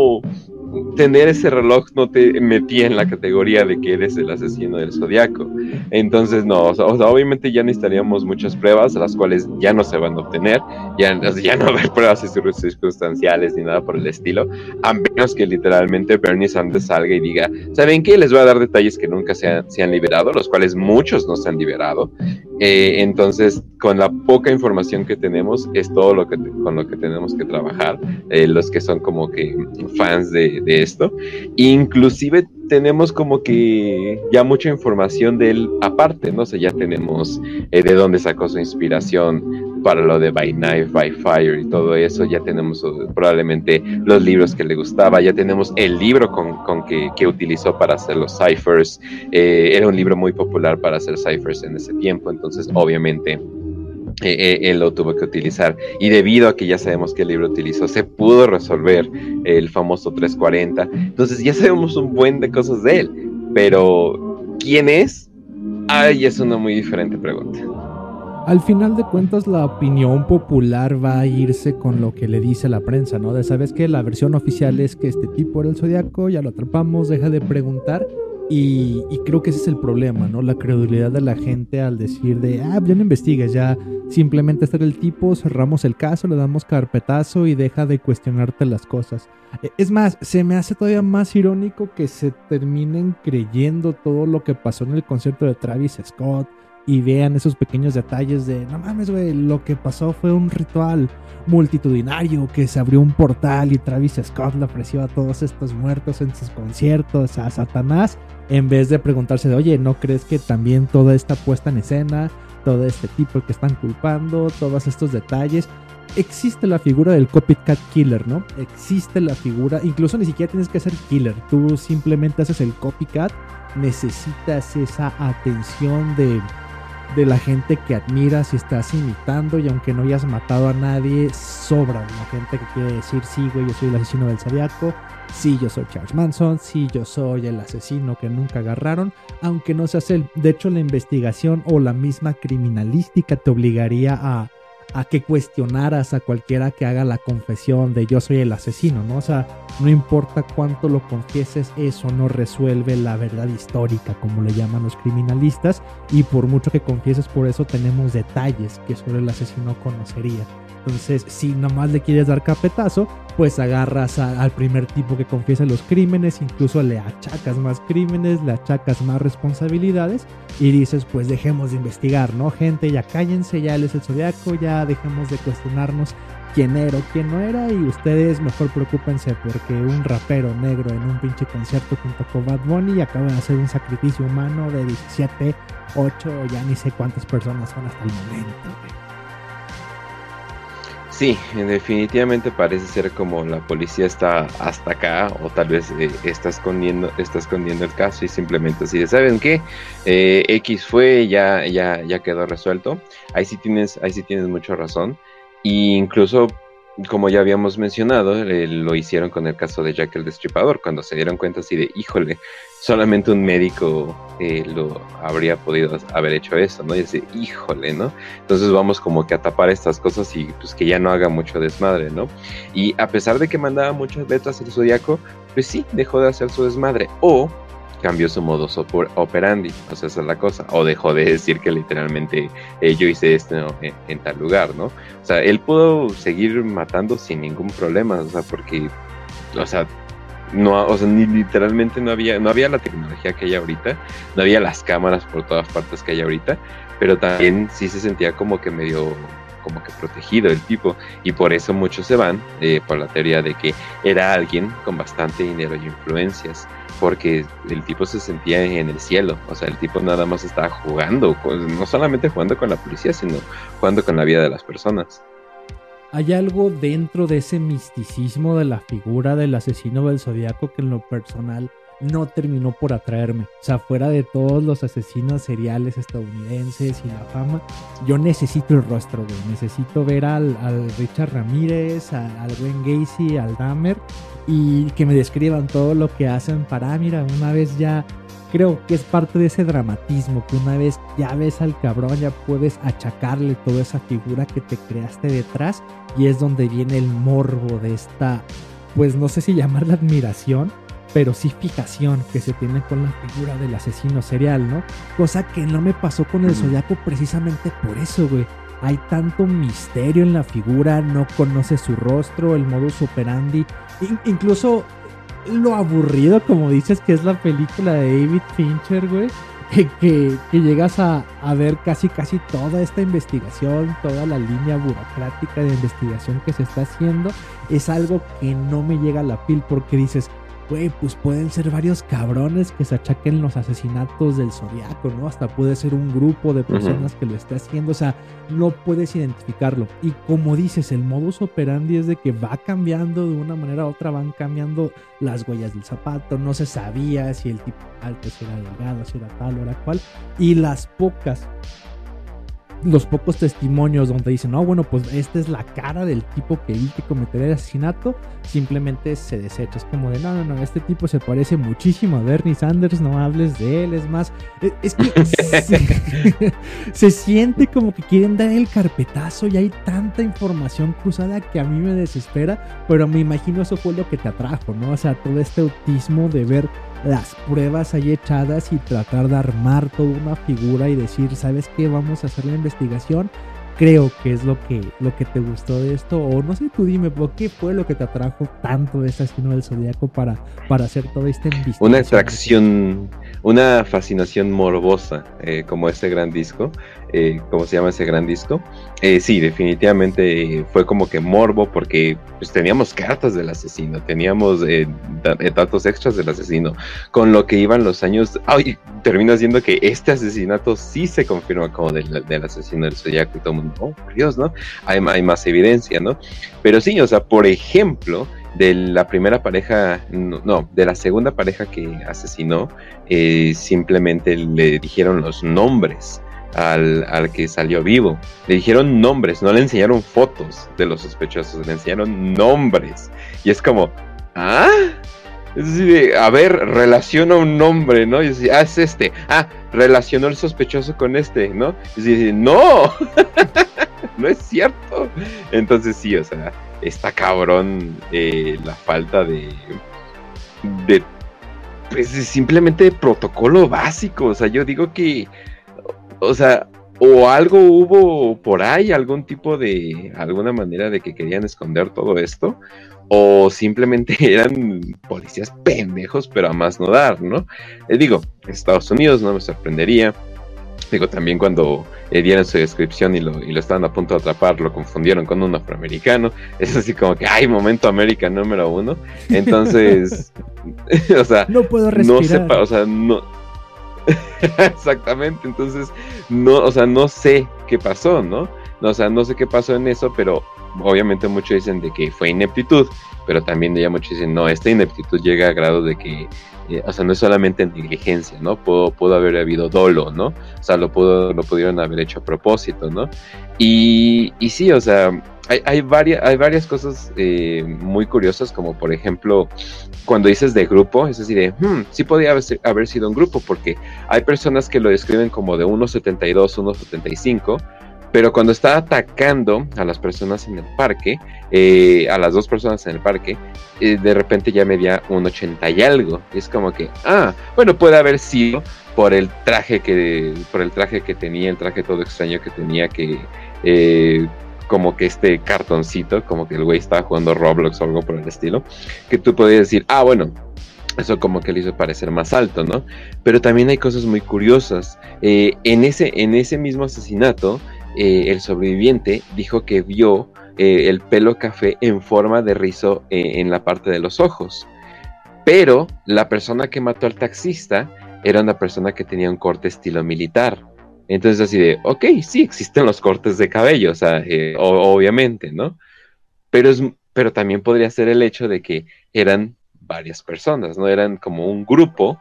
tener ese reloj no te metía en la categoría de que eres el asesino del zodiaco. Entonces, no, o sea, obviamente ya necesitaríamos muchas pruebas, las cuales ya no se van a obtener, ya, ya no hay pruebas circunstanciales ni nada por el estilo, a menos que literalmente Bernie Sanders salga y diga, ¿saben qué? Les voy a dar detalles que nunca se han liberado, los cuales muchos no se han liberado. Eh, entonces, con la poca información que tenemos, es todo lo que con lo que tenemos que trabajar, eh, los que son como que fans de esto. Inclusive tenemos como que ya mucha información de él aparte, ¿no? sé, ya tenemos eh, de dónde sacó su inspiración para lo de By Knife, By Fire y todo eso, ya tenemos uh, probablemente los libros que le gustaba, ya tenemos el libro con, con que, que, utilizó para hacer los ciphers, eh, era un libro muy popular para hacer ciphers en ese tiempo, entonces obviamente eh, eh, él lo tuvo que utilizar. Y debido a que ya sabemos el libro utilizó, se pudo resolver el famoso 340. Entonces ya sabemos un buen de cosas de él. Pero, ¿quién es? Ay, es una muy diferente pregunta. Al final de cuentas, la opinión popular va a irse con lo que le dice la prensa, ¿no? De sabes que la versión oficial es que este tipo era el zodiaco, ya lo atrapamos, deja de preguntar. Y, creo que ese es el problema, ¿no? La credulidad de la gente al decir de, ah, ya no investigues, ya simplemente este el tipo, cerramos el caso, le damos carpetazo y deja de cuestionarte las cosas. E, es más, se me hace todavía más irónico que se terminen creyendo todo lo que pasó en el concierto de Travis Scott y vean esos pequeños detalles de, no mames, güey, lo que pasó fue un ritual multitudinario que se abrió un portal y Travis Scott le ofreció a todos estos muertos en sus conciertos a Satanás en vez de preguntarse de, oye, ¿no crees que también toda esta puesta en escena, todo este tipo que están culpando, todos estos detalles, existe la figura del copycat killer, ¿no? Existe la figura, incluso ni siquiera tienes que ser killer, tú simplemente haces el copycat, necesitas esa atención de, de la gente que admiras y estás imitando y aunque no hayas matado a nadie, sobra la gente que quiere decir, sí, güey, yo soy el asesino del zodiaco, Sí, yo soy Charles Manson, sí, yo soy el asesino que nunca agarraron, aunque no se hace. De hecho, la investigación o la misma criminalística te obligaría a, a que cuestionaras a cualquiera que haga la confesión de yo soy el asesino, ¿no? O sea, no importa cuánto lo confieses, eso no resuelve la verdad histórica, como le llaman los criminalistas, y por mucho que confieses por eso tenemos detalles que sobre el asesino conocería. Entonces, si nomás le quieres dar capetazo, pues agarras al primer tipo que confiesa los crímenes, incluso le achacas más crímenes, le achacas más responsabilidades y dices, pues dejemos de investigar, ¿no? Gente, ya cállense, ya él es el zodiaco, ya dejemos de cuestionarnos quién era o quién no era y ustedes mejor preocúpense porque un rapero negro en un pinche concierto junto con Bad Bunny acaba de hacer un sacrificio humano de 17, 8, ya ni sé cuántas personas son hasta el momento. Sí, definitivamente parece ser como la policía está hasta acá o tal vez eh, está escondiendo está escondiendo el caso y simplemente así de saben qué eh, X fue ya ya ya quedó resuelto. Ahí sí tienes ahí sí tienes mucha razón. E incluso como ya habíamos mencionado, eh, lo hicieron con el caso de Jack el Destripador, cuando se dieron cuenta así de, híjole, solamente un médico eh, lo habría podido haber hecho eso, ¿no? Y dice, híjole, ¿no? Entonces vamos como que a tapar estas cosas y pues que ya no haga mucho desmadre, ¿no? Y a pesar de que mandaba muchas letras el zodiaco, pues sí, dejó de hacer su desmadre. O cambió su modus operandi, o sea, esa es la cosa, o dejó de decir que literalmente eh, yo hice esto en, tal lugar, ¿no? O sea, él pudo seguir matando sin ningún problema, o sea, porque, o sea, no, o sea, ni literalmente no había, no había la tecnología que hay ahorita, no había las cámaras por todas partes que hay ahorita, pero también sí se sentía como que medio como que protegido el tipo y por eso muchos se van eh, por la teoría de que era alguien con bastante dinero y influencias porque el tipo se sentía en el cielo, o sea, el tipo nada más estaba jugando, no solamente jugando con la policía, sino jugando con la vida de las personas. Hay algo dentro de ese misticismo de la figura del asesino del zodiaco que en lo personal no terminó por atraerme. O sea, fuera de todos los asesinos seriales estadounidenses y la fama, yo necesito el rostro, güey. Necesito ver al, Richard Ramírez, al, Gwen Gacy, al Dahmer y que me describan todo lo que hacen para, ah, mira, una vez ya creo que es parte de ese dramatismo, que una vez ya ves al cabrón, ya puedes achacarle toda esa figura que te creaste detrás y es donde viene el morbo de esta, pues no sé si llamarla admiración, pero sí fijación que se tiene con la figura del asesino serial, ¿no? Cosa que no me pasó con el Zodiaco precisamente por eso, güey hay tanto misterio en la figura, no conoce su rostro, el modus operandi, incluso lo aburrido, como dices, que es la película de David Fincher, güey. Que, llegas a, a, ver casi casi toda esta investigación, toda la línea burocrática de investigación que se está haciendo, es algo que no me llega a la piel porque dices, güey, pues pueden ser varios cabrones que se achaquen los asesinatos del zodiaco, ¿no? Hasta puede ser un grupo de personas que lo esté haciendo, o sea, no puedes identificarlo. Y como dices, el modus operandi es de que va cambiando de una manera a otra, van cambiando las huellas del zapato, no se sabía si el tipo alto, si era delgado, si era tal o era cual, y las pocas los pocos testimonios donde dicen, no, bueno, pues esta es la cara del tipo que vi que cometería el asesinato, simplemente se desecha. Es como de, no, no, no, este tipo se parece muchísimo a Bernie Sanders, no hables de él, es más, e, es, que se, se, siente como que quieren dar el carpetazo y hay tanta información cruzada que a mí me desespera, pero me imagino eso fue lo que te atrajo, ¿no? O sea, todo este autismo de ver las pruebas ahí echadas y tratar de armar toda una figura y decir, ¿sabes qué? Vamos a hacer la investigación. Creo que es lo que, lo que te gustó de esto. O no sé, tú dime, ¿qué fue lo que te atrajo tanto de este asesino del zodiaco para, para hacer toda esta investigación? Una atracción, una fascinación morbosa, eh, como este gran disco. Eh, ¿Cómo se llama ese gran disco? Eh, sí, definitivamente fue como que morbo porque pues, teníamos cartas del asesino, teníamos datos extras del asesino, con lo que iban los años. Ay, termina siendo que este asesinato sí se confirma como del, asesino del Zodiaco y todo el mundo, oh, por Dios, ¿no? Hay, más evidencia, ¿no? Pero sí, o sea, por ejemplo, de la primera pareja, no, de la segunda pareja que asesinó, eh, simplemente le dijeron los nombres al, al, que salió vivo. Le dijeron nombres, no le enseñaron fotos de los sospechosos, le enseñaron nombres. Y es como, ¿ah? Es decir, a ver, relaciona un nombre, ¿no? Y decir, ah, es este. Ah, relacionó el sospechoso con este, ¿no? Y decir, no, no es cierto. Entonces sí, o sea, está cabrón eh, la falta de, de, pues simplemente protocolo básico. O sea, yo digo que, o sea, o algo hubo por ahí, algún tipo de, alguna manera de que querían esconder todo esto, o simplemente eran policías pendejos, pero a más no dar, ¿no? Eh, digo, Estados Unidos no me sorprendería. Digo, también cuando eh, dieron su descripción y lo, y lo estaban a punto de atrapar, lo confundieron con un afroamericano. Es así como que, ay, momento América número uno. Entonces, o sea, no puedo respirar. No o sea, no. Exactamente, entonces, no, o sea, no sé qué pasó, ¿no? O sea, no sé qué pasó en eso, pero obviamente muchos dicen de que fue ineptitud, pero también ya muchos dicen, no, esta ineptitud llega a grado de que, eh, o sea, no es solamente negligencia, ¿no? Pudo, pudo haber habido dolo, ¿no? O sea, lo, pudo, lo pudieron haber hecho a propósito, ¿no? Y, y sí, o sea, hay, hay, varias, hay varias cosas eh, muy curiosas, como por ejemplo, cuando dices de grupo, es decir, de, hmm, sí haber, haber sido un grupo, porque hay personas que lo describen como de 1,72, 1,75, pero cuando está atacando a las personas en el parque, eh, a las dos personas en el parque, eh, de repente ya medía un 80 y algo. Es como que, ah, bueno, puede haber sido por el traje que, por el traje que tenía, el traje todo extraño que tenía, que eh, como que este cartoncito, como que el güey estaba jugando Roblox o algo por el estilo, que tú podías decir, ah, bueno, eso como que le hizo parecer más alto, ¿no? Pero también hay cosas muy curiosas. en, ese, en ese mismo asesinato, eh, el sobreviviente dijo que vio eh, el pelo café en forma de rizo eh, en la parte de los ojos. Pero la persona que mató al taxista era una persona que tenía un corte estilo militar. Entonces así de, ok, sí, existen los cortes de cabello, o sea, obviamente, ¿no? Pero, es, pero también podría ser el hecho de que eran varias personas, ¿no? Eran como un grupo,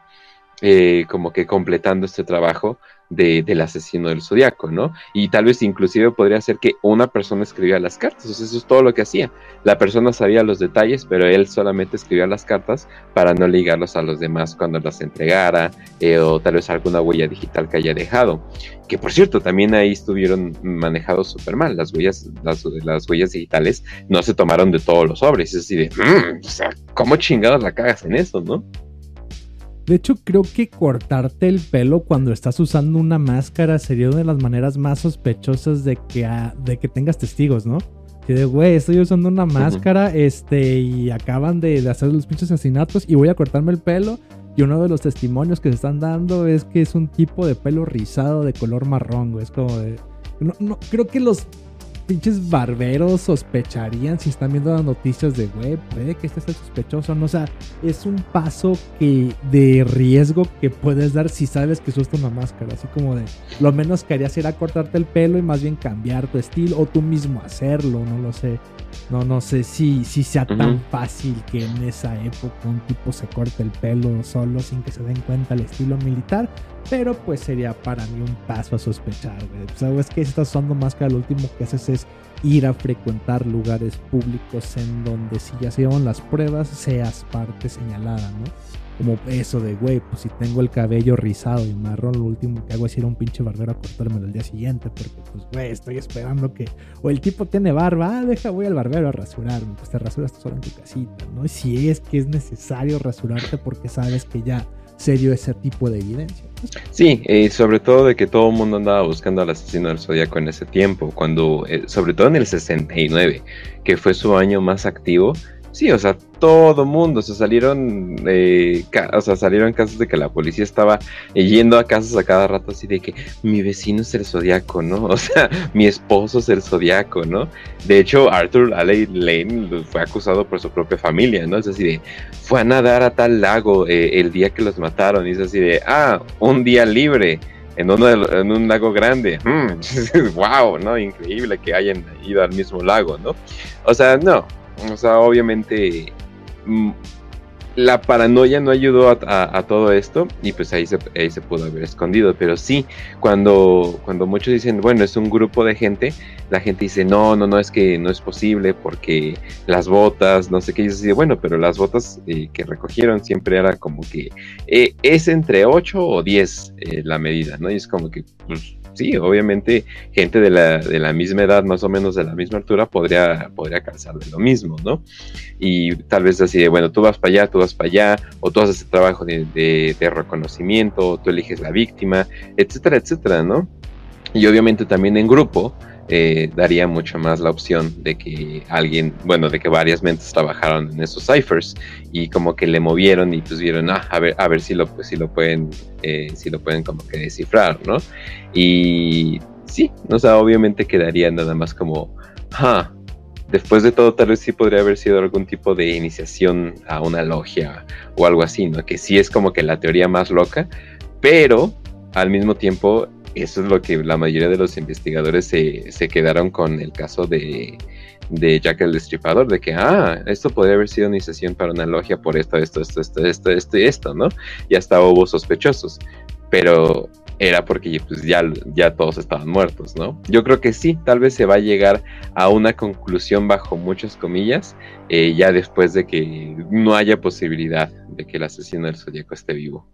como que completando este trabajo del asesino del zodiaco, ¿no? Y tal vez inclusive podría ser que una persona escribía las cartas, o sea, eso es todo lo que hacía. La persona sabía los detalles, pero él solamente escribía las cartas para no ligarlos a los demás cuando las entregara, eh, o tal vez alguna huella digital que haya dejado. Que por cierto, también ahí estuvieron manejados súper mal. Las huellas, las, huellas digitales no se tomaron de todos los sobres. Es así de, mm, o sea, ¿cómo chingados la cagas en eso, no? De hecho, creo que cortarte el pelo cuando estás usando una máscara sería una de las maneras más sospechosas de que, ah, de que tengas testigos, ¿no? Que de, güey, estoy usando una máscara, este, y acaban de, hacer los pinches asesinatos y voy a cortarme el pelo. Y uno de los testimonios que se están dando es que es un tipo de pelo rizado de color marrón, güey. Es como de. No, no, creo que los pinches barberos sospecharían si están viendo las noticias de, güey, puede que este sea sospechoso, ¿no? O sea, es un paso que de riesgo que puedes dar si sabes que usaste una máscara. Así como de, lo menos que harías era cortarte el pelo y más bien cambiar tu estilo o tú mismo hacerlo, no lo sé. No, no sé si, si sea tan fácil que en esa época un tipo se corte el pelo solo sin que se den cuenta el estilo militar. Pero pues sería para mí un paso a sospechar, güey. O sea, es que estás usando máscara, lo último que haces es ir a frecuentar lugares públicos en donde si ya se llevan las pruebas, seas parte señalada, ¿no? Como eso de, güey, pues si tengo el cabello rizado y marrón, lo último que hago es ir a un pinche barbero a cortármelo el día siguiente, porque pues, güey, estoy esperando que... O el tipo tiene barba, ah, deja, voy al barbero a rasurarme, pues te rasuras tú solo en tu casita, ¿no? Si es que es necesario rasurarte porque sabes que ya se dio ese tipo de evidencia. Sí, y sobre todo de que todo el mundo andaba buscando al asesino del zodiaco en ese tiempo, cuando, eh, sobre todo en el 69, que fue su año más activo, Sí, o sea, todo mundo, o sea, salieron, eh, o sea, salieron casos de que la policía estaba yendo a casas a cada rato así de que mi vecino es el zodiaco, ¿no? O sea, mi esposo es el zodiaco, ¿no? De hecho, Arthur Alley Lane fue acusado por su propia familia, ¿no? Es así de, fue a nadar a tal lago eh, el día que los mataron, y es así de, ah, un día libre. En, uno en un lago grande. wow, ¿no? Increíble que hayan ido al mismo lago, ¿no? O sea, no, o sea, obviamente mm, la paranoia no ayudó a, todo esto y pues ahí se, ahí se pudo haber escondido. Pero sí, cuando, cuando muchos dicen, bueno, es un grupo de gente, la gente dice, no, no, no, es que no es posible porque las botas, no sé qué, y dice, bueno, pero las botas eh, que recogieron siempre era como que eh, es entre 8 o 10 eh, la medida, ¿no? Y es como que, pues, sí, obviamente gente de la, de la, misma edad, más o menos de la misma altura, podría, podría calzar de lo mismo, ¿no? Y tal vez así de, bueno, tú vas para allá, tú vas para allá, o tú haces el trabajo de, de, reconocimiento, o tú eliges la víctima, etcétera, etcétera, ¿no? Y obviamente también en grupo, eh, daría mucho más la opción de que alguien, bueno, de que varias mentes trabajaron en esos ciphers y como que le movieron y pues vieron, ah, a ver, a ver si lo, pues, si lo pueden, eh, si lo pueden como que descifrar, ¿no? Y sí, o sea, obviamente quedaría nada más como, ah, después de todo tal vez sí podría haber sido algún tipo de iniciación a una logia o algo así, ¿no? Que sí es como que la teoría más loca, pero al mismo tiempo eso es lo que la mayoría de los investigadores se, quedaron con el caso de, Jack el Destripador, de que, ah, esto podría haber sido una iniciación para una logia por esto, esto, esto, esto, esto, esto y esto, ¿no? Y hasta hubo sospechosos, pero era porque pues, ya, ya todos estaban muertos, ¿no? Yo creo que sí, tal vez se va a llegar a una conclusión bajo muchas comillas, eh, ya después de que no haya posibilidad de que el asesino del zodiaco esté vivo.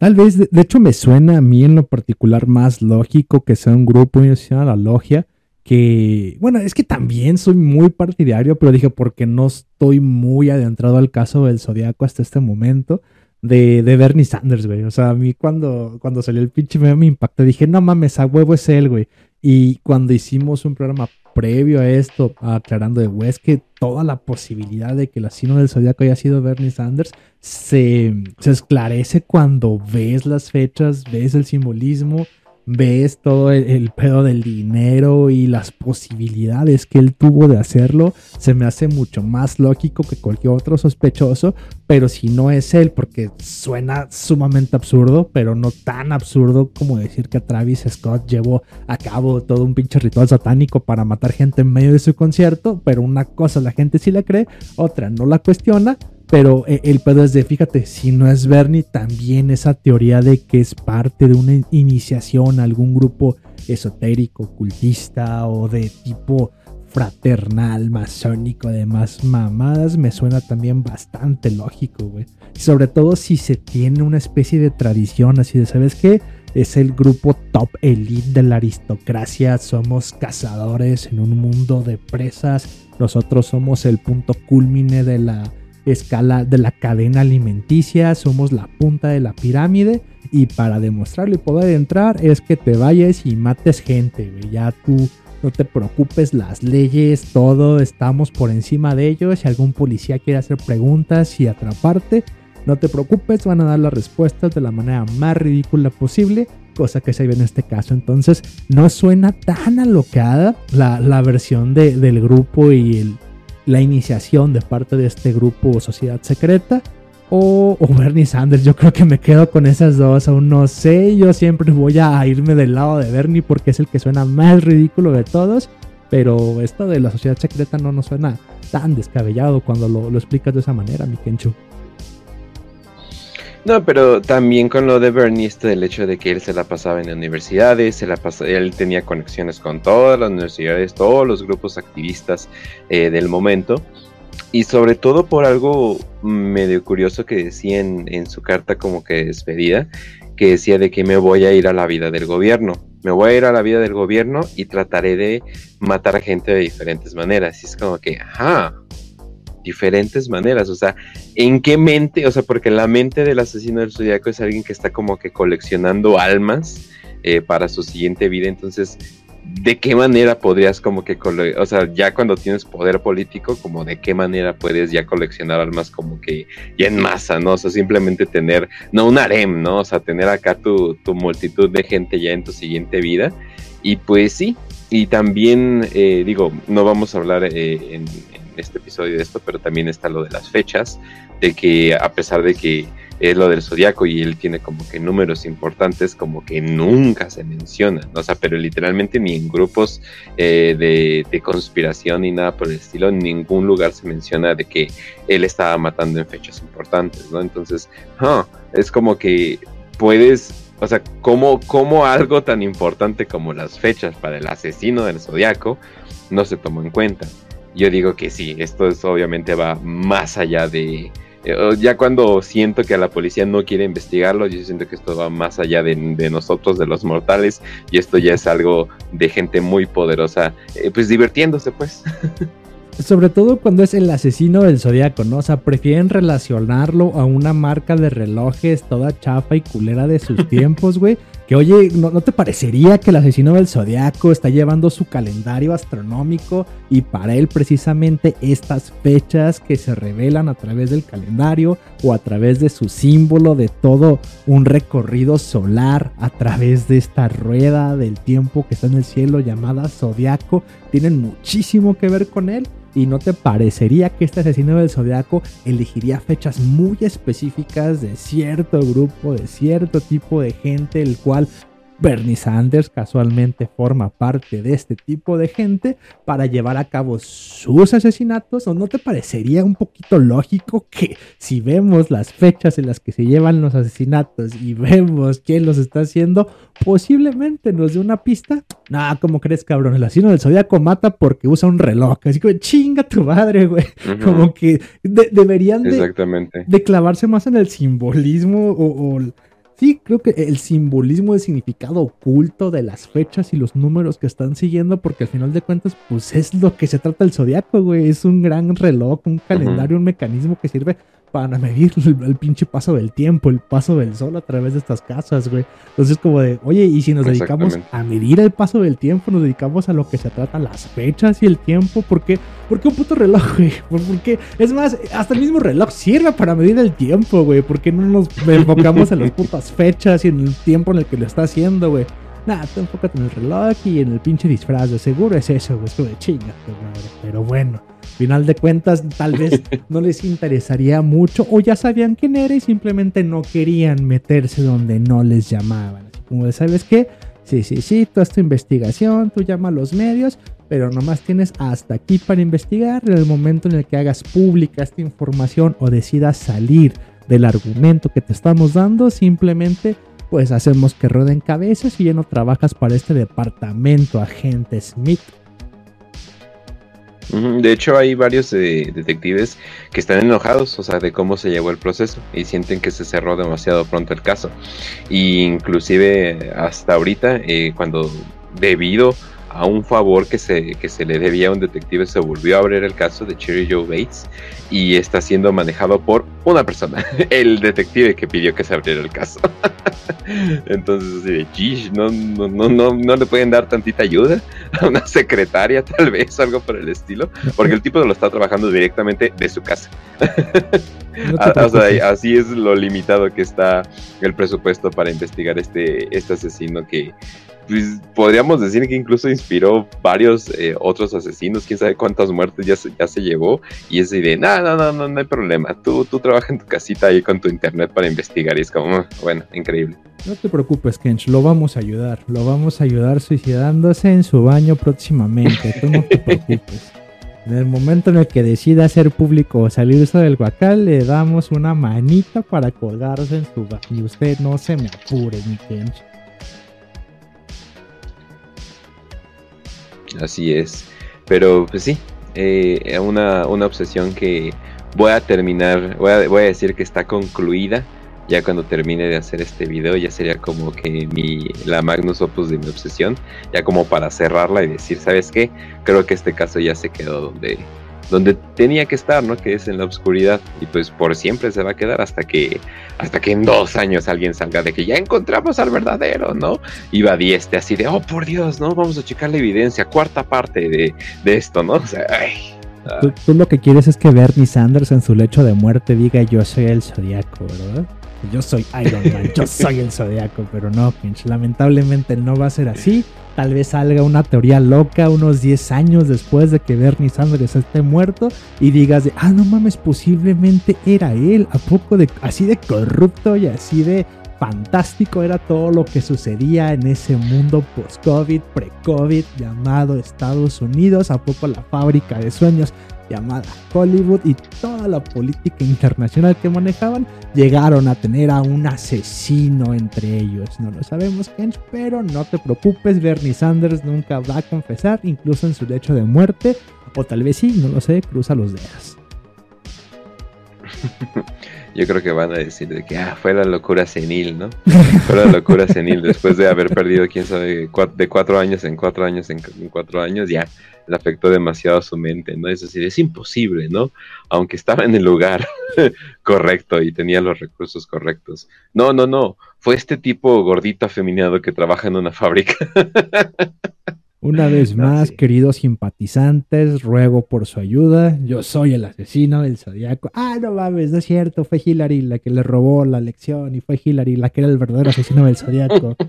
Tal vez, de, hecho, me suena a mí en lo particular más lógico que sea un grupo y a la logia. Que, bueno, es que también soy muy partidario, pero dije porque no estoy muy adentrado al caso del Zodíaco hasta este momento de, de Bernie Sanders, güey. O sea, a mí cuando, cuando salió el pinche meme me impactó. Dije, no mames, a huevo es él, güey. Y cuando hicimos un programa previo a esto, aclarando de West que toda la posibilidad de que el asino del zodiaco haya sido Bernie Sanders se, se esclarece cuando ves las fechas, ves el simbolismo ves todo el, pedo del dinero y las posibilidades que él tuvo de hacerlo, se me hace mucho más lógico que cualquier otro sospechoso, pero si no es él, porque suena sumamente absurdo, pero no tan absurdo como decir que Travis Scott llevó a cabo todo un pinche ritual satánico para matar gente en medio de su concierto, pero una cosa la gente sí la cree, otra no la cuestiona, pero eh, el pedo es de, fíjate, si no es Bernie, también esa teoría de que es parte de una iniciación a algún grupo esotérico, ocultista o de tipo fraternal, masónico, además mamadas, me suena también bastante lógico, güey. Sobre todo si se tiene una especie de tradición así de, ¿sabes qué? Es el grupo top elite de la aristocracia, somos cazadores en un mundo de presas, nosotros somos el punto culmine de la escala de la cadena alimenticia, somos la punta de la pirámide y para demostrarlo y poder entrar es que te vayas y mates gente, ya tú no te preocupes, las leyes, todo, estamos por encima de ellos, si algún policía quiere hacer preguntas y atraparte, no te preocupes, van a dar las respuestas de la manera más ridícula posible, cosa que se ve en este caso. Entonces, no suena tan alocada la, la versión de, del grupo y el, la iniciación de parte de este grupo sociedad secreta. O, Bernie Sanders, yo creo que me quedo con esas dos, aún no sé, yo siempre voy a irme del lado de Bernie porque es el que suena más ridículo de todos, pero esto de la sociedad secreta no nos suena tan descabellado cuando lo, lo explicas de esa manera, mi Kenchu. No, pero también con lo de Bernie, este del hecho de que él se la pasaba en universidades, se la él tenía conexiones con todas las universidades, todos los grupos activistas eh, del momento. Y sobre todo por algo medio curioso que decía en, su carta como que despedida, que decía de que me voy a ir a la vida del gobierno. Me voy a ir a la vida del gobierno y trataré de matar gente de diferentes maneras. Y es como que, ajá, diferentes maneras. O sea, ¿en qué mente? O sea, porque la mente del asesino del zodiaco es alguien que está como que coleccionando almas eh, para su siguiente vida. Entonces, ¿de qué manera podrías como que, o sea, ya cuando tienes poder político, como de qué manera puedes ya coleccionar almas como que ya en masa, ¿no? O sea, simplemente tener, no un harem, ¿no? O sea, tener acá tu, tu multitud de gente ya en tu siguiente vida. Y pues sí, y también, eh, digo, no vamos a hablar eh, en, este episodio de esto, pero también está lo de las fechas, de que a pesar de que es lo del zodiaco y él tiene como que números importantes, como que nunca se mencionan, o sea, pero literalmente ni en grupos eh, de, conspiración ni nada por el estilo, en ningún lugar se menciona de que él estaba matando en fechas importantes, ¿no? Entonces, es como que puedes o sea, ¿cómo, ¿cómo, algo tan importante como las fechas para el asesino del zodiaco no se tomó en cuenta? Yo digo que sí, esto es obviamente va más allá de... Eh, ya cuando siento que a la policía no quiere investigarlo, yo siento que esto va más allá de, nosotros, de los mortales, y esto ya es algo de gente muy poderosa, eh, pues divirtiéndose pues. Sobre todo cuando es el asesino del zodiaco, ¿no? O sea, prefieren relacionarlo a una marca de relojes toda chafa y culera de sus tiempos, güey, que oye, ¿no, te parecería que el asesino del zodiaco está llevando su calendario astronómico y para él precisamente estas fechas que se revelan a través del calendario o a través de su símbolo de todo un recorrido solar a través de esta rueda del tiempo que está en el cielo llamada zodiaco tienen muchísimo que ver con él? ¿Y no te parecería que este asesino del zodiaco elegiría fechas muy específicas de cierto grupo, de cierto tipo de gente, el cual Bernie Sanders casualmente forma parte de este tipo de gente para llevar a cabo sus asesinatos? ¿O no te parecería un poquito lógico que si vemos las fechas en las que se llevan los asesinatos y vemos quién los está haciendo, posiblemente nos dé una pista? Nah, ¿cómo crees, cabrón? El asesino del zodiaco mata porque usa un reloj. Así que chinga tu madre, güey. Como que deberían de, clavarse más en el simbolismo o, o Sí, creo que el simbolismo, el significado oculto de las fechas y los números que están siguiendo, porque al final de cuentas, pues es lo que se trata el zodiaco, güey. Es un gran reloj, un calendario, un mecanismo que sirve para medir el, pinche paso del tiempo, el paso del sol a través de estas casas, güey. Entonces, como de, oye, y si nos dedicamos a medir el paso del tiempo, nos dedicamos a lo que se trata las fechas y el tiempo, ¿por qué? ¿Por qué un puto reloj, güey? Es más, hasta el mismo reloj sirve para medir el tiempo, güey. ¿Por qué no nos enfocamos en las putas fechas y en el tiempo en el que lo está haciendo, güey? Nada, tú enfócate en el reloj y en el pinche disfraz, de seguro es eso, güey. Es como de chinga, madre. Pero bueno final de cuentas tal vez no les interesaría mucho o ya sabían quién era y simplemente no querían meterse donde no les llamaban. como de, ¿sabes qué? Sí, sí, sí, tú haz tu investigación, tú llama a los medios, pero nomás tienes hasta aquí para investigar. En el momento en el que hagas pública esta información o decidas salir del argumento que te estamos dando, simplemente pues hacemos que roden cabezas y ya no trabajas para este departamento, agente Smith. De hecho, hay varios detectives que están enojados, o sea, de cómo se llevó el proceso y sienten que se cerró demasiado pronto el caso. Y inclusive hasta ahorita, eh, cuando debido a un favor que se, que se le debía a un detective, se volvió a abrir el caso de Cherry Joe Bates y está siendo manejado por una persona, el detective que pidió que se abriera el caso. Entonces, así no, no, no, no, no le pueden dar tantita ayuda a una secretaria, tal vez, algo por el estilo, porque el tipo lo está trabajando directamente de su casa. o sea, así es lo limitado que está el presupuesto para investigar este, este asesino que pues, podríamos decir que incluso inspiró varios eh, otros asesinos, quién sabe cuántas muertes ya se, ya se llevó, y esa idea, no, no, no, no, no hay problema, tú, tú trabajas en tu casita ahí con tu internet para investigar, y es como, ah, bueno, increíble. No te preocupes, Kench, lo vamos a ayudar, lo vamos a ayudar suicidándose en su baño próximamente, tú no te preocupes. En el momento en el que decida hacer público o salirse del guacal, le damos una manita para colgarse en su Y usted no se me apure, mi Kench. Así es. Pero pues sí, eh, una, una obsesión que voy a terminar, voy a, voy a decir que está concluida ya cuando termine de hacer este video ya sería como que mi la magnus opus de mi obsesión, ya como para cerrarla y decir, ¿sabes qué? Creo que este caso ya se quedó donde donde tenía que estar, ¿no? Que es en la oscuridad y pues por siempre se va a quedar hasta que hasta que en dos años alguien salga de que ya encontramos al verdadero, ¿no? Iba dieste así de, oh por Dios, ¿no? Vamos a checar la evidencia, cuarta parte de, de esto, ¿no? O sea, ay, Tú, tú, lo que quieres es que Bernie Sanders en su lecho de muerte diga yo soy el zodiaco, ¿verdad? Yo soy Iron Man, yo soy el zodiaco, pero no, pinche. Lamentablemente no va a ser así. Tal vez salga una teoría loca unos 10 años después de que Bernie Sanders esté muerto y digas de, ah, no mames, posiblemente era él. ¿A poco de así de corrupto y así de fantástico era todo lo que sucedía en ese mundo post-COVID, pre-COVID llamado Estados Unidos? ¿A poco la fábrica de sueños llamada Hollywood y toda la política internacional que manejaban llegaron a tener a un asesino entre ellos. No lo sabemos, Kench, pero no te preocupes, Bernie Sanders nunca va a confesar, incluso en su lecho de muerte, o tal vez sí, no lo sé, cruza los dedos. yo creo que van a decir de que ah, fue la locura senil, ¿no? Fue la locura senil después de haber perdido, quién sabe, de cuatro años en cuatro años en, cuatro años, ya le afectó demasiado su mente, ¿no? Es decir, es imposible, ¿no? Aunque estaba en el lugar correcto y tenía los recursos correctos. No, no, no, fue este tipo gordito afeminado que trabaja en una fábrica. Una vez más, queridos simpatizantes, ruego por su ayuda. Yo soy el asesino del zodiaco. Ah, no mames, no es cierto. Fue Hillary la que le robó la lección y fue Hillary la que era el verdadero asesino del zodiaco.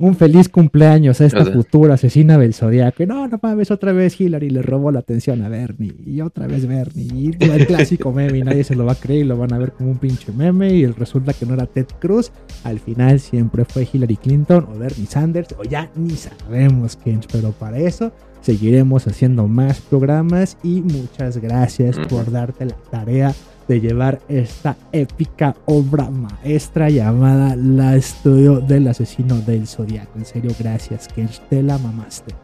un feliz cumpleaños a esta futura asesina del zodiaco. no, no mames, otra vez Hillary le robó la atención a Bernie. Y otra vez Bernie. Y el clásico meme y nadie se lo va a creer y lo van a ver como un pinche meme. Y resulta que no era Ted Cruz. Al final siempre fue Hillary Clinton o Bernie Sanders. O ya ni sabemos quién. Pero para eso seguiremos haciendo más programas. Y muchas gracias por darte la tarea de llevar esta épica obra maestra llamada La Estudio del Asesino del Zodiaco. En serio, gracias, que te la mamaste.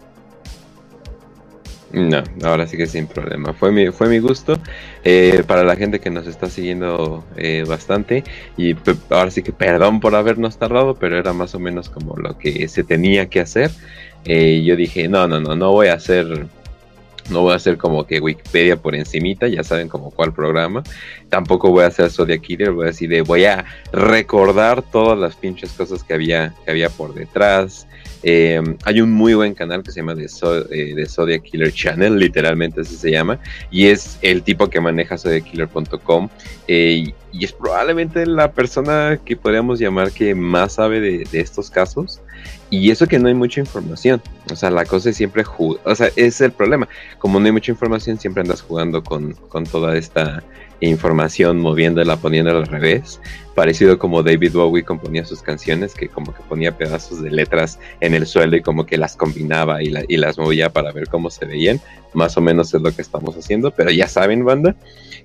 No, ahora sí que sin problema. Fue mi, fue mi gusto. Eh, para la gente que nos está siguiendo eh, bastante. Y ahora sí que perdón por habernos tardado, pero era más o menos como lo que se tenía que hacer. Eh, yo dije, no, no, no, no voy a hacer no voy a hacer como que Wikipedia por encimita, ya saben como cuál programa. Tampoco voy a hacer Zodiac Killer, voy a decir, voy a recordar todas las pinches cosas que había, que había por detrás. Eh, hay un muy buen canal que se llama The, eh, Zodiac Killer Channel, literalmente así se llama, y es el tipo que maneja zodiackiller.com eh, y es probablemente la persona que podríamos llamar que más sabe de, de estos casos. Y eso que no hay mucha información. O sea, la cosa es siempre O sea, es el problema. Como no hay mucha información, siempre andas jugando con, con toda esta información, moviéndola, poniéndola al revés. Parecido como David Bowie componía sus canciones, que como que ponía pedazos de letras en el suelo y como que las combinaba y, y las movía para ver cómo se veían. Más o menos es lo que estamos haciendo. Pero ya saben, banda,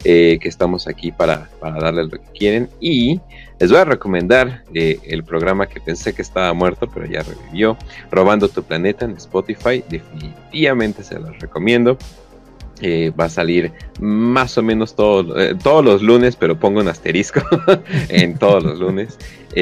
eh, que estamos aquí para, para darles lo que quieren. Y les voy a recomendar eh, el programa que pensé que estaba muerto, pero ya revivió, Robando tu Planeta en Spotify. Definitivamente se los recomiendo. Eh, va a salir más o menos eh, todos los lunes, pero pongo un asterisco en todos los lunes.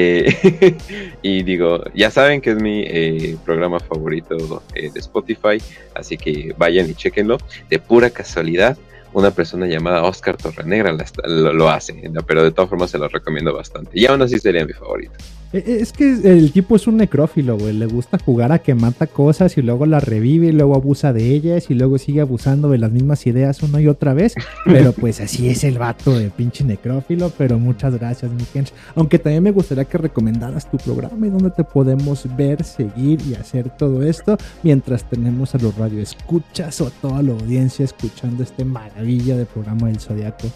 y digo, ya saben que es mi programa favorito de Spotify, así que vayan y chequenlo. De pura casualidad, una persona llamada Oscar Torrenegra lo, lo, hace, pero de todas formas se lo recomiendo bastante. Y aún así sería mi favorito. Eh, eh, es que el tipo es un necrófilo, güey. Le gusta jugar a que mata cosas y luego las revive y luego abusa de ellas y luego sigue abusando de las mismas ideas una y otra vez. Pero pues así es el vato de pinche necrófilo. Pero muchas gracias, mi Kench. Aunque también me gustaría que recomendaras tu programa y donde te podemos ver, seguir y hacer todo esto mientras tenemos a los radioescuchas o a toda la audiencia escuchando este maravilla de programa del Zodiaco.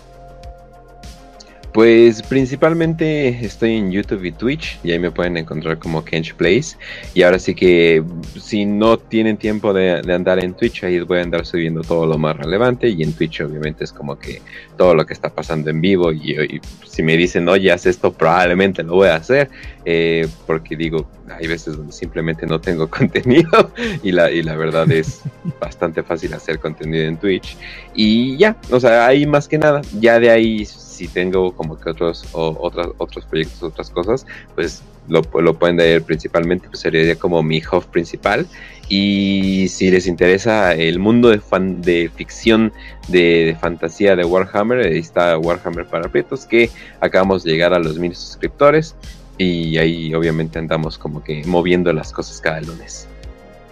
Pues principalmente estoy en YouTube y Twitch y ahí me pueden encontrar como Kench Plays. Y ahora sí que si no tienen tiempo de, andar en Twitch, ahí voy a andar subiendo todo lo más relevante. Y en Twitch obviamente es como que todo lo que está pasando en vivo. Y, si me dicen, oye, haz esto, probablemente lo voy a hacer. Eh, porque digo, hay veces donde simplemente no tengo contenido y la, y la verdad es bastante fácil hacer contenido en Twitch. Y ya, o sea, ahí más que nada, ya de ahí si tengo como que otros o, otros otros proyectos, otras cosas, pues lo, lo pueden ver principalmente, pues sería como mi hub principal. Y si les interesa el mundo de, fan, de ficción, de, fantasía de Warhammer, ahí está Warhammer para Prietos, que acabamos de llegar a los mil suscriptores. Y ahí obviamente andamos como que moviendo las cosas cada lunes.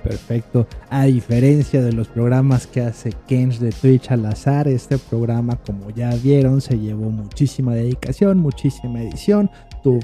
Perfecto. A diferencia de los programas que hace Kench de Twitch al azar, este programa, como ya vieron, se llevó muchísima dedicación, muchísima edición,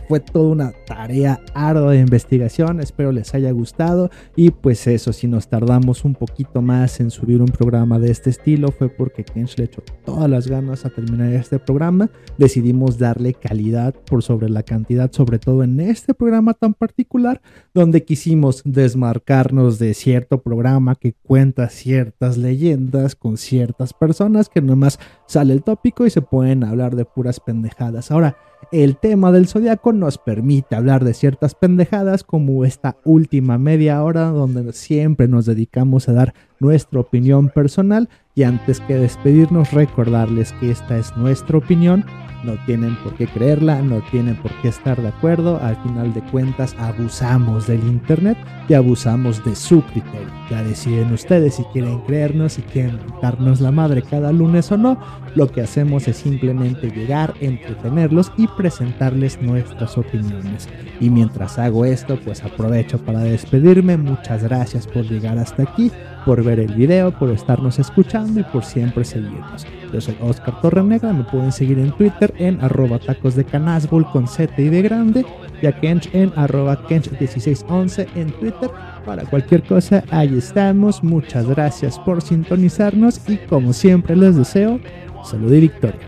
fue toda una tarea ardua de investigación. Espero les haya gustado. Y pues eso, si nos tardamos un poquito más en subir un programa de este estilo, fue porque Kench le echó todas las ganas a terminar este programa. Decidimos darle calidad por sobre la cantidad, sobre todo en este programa tan particular, donde quisimos desmarcarnos de cierto programa que cuenta ciertas leyendas con ciertas personas que nomás sale el tópico y se pueden hablar de puras pendejadas. Ahora, el tema del zodiaco nos permite hablar de ciertas pendejadas como esta última media hora donde siempre nos dedicamos a dar nuestra opinión personal. Y antes que despedirnos recordarles que esta es nuestra opinión no tienen por qué creerla, no tienen por qué estar de acuerdo. Al final de cuentas abusamos del Internet y abusamos de su criterio. Ya deciden ustedes si quieren creernos, si quieren darnos la madre cada lunes o no. Lo que hacemos es simplemente llegar, entretenerlos y presentarles nuestras opiniones. Y mientras hago esto, pues aprovecho para despedirme. Muchas gracias por llegar hasta aquí, por ver el video, por estarnos escuchando y por siempre seguirnos. Yo soy Oscar Torrenegra, me pueden seguir en Twitter en arroba tacos de canasbol con Z y de grande, y a Kench en arroba Kench1611 en Twitter. Para cualquier cosa, ahí estamos. Muchas gracias por sintonizarnos y como siempre les deseo salud y victoria.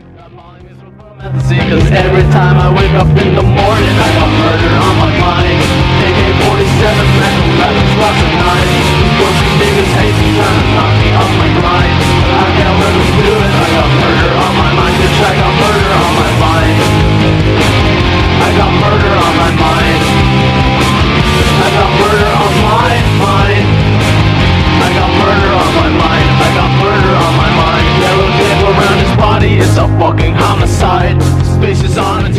It's a fucking homicide. Space is on a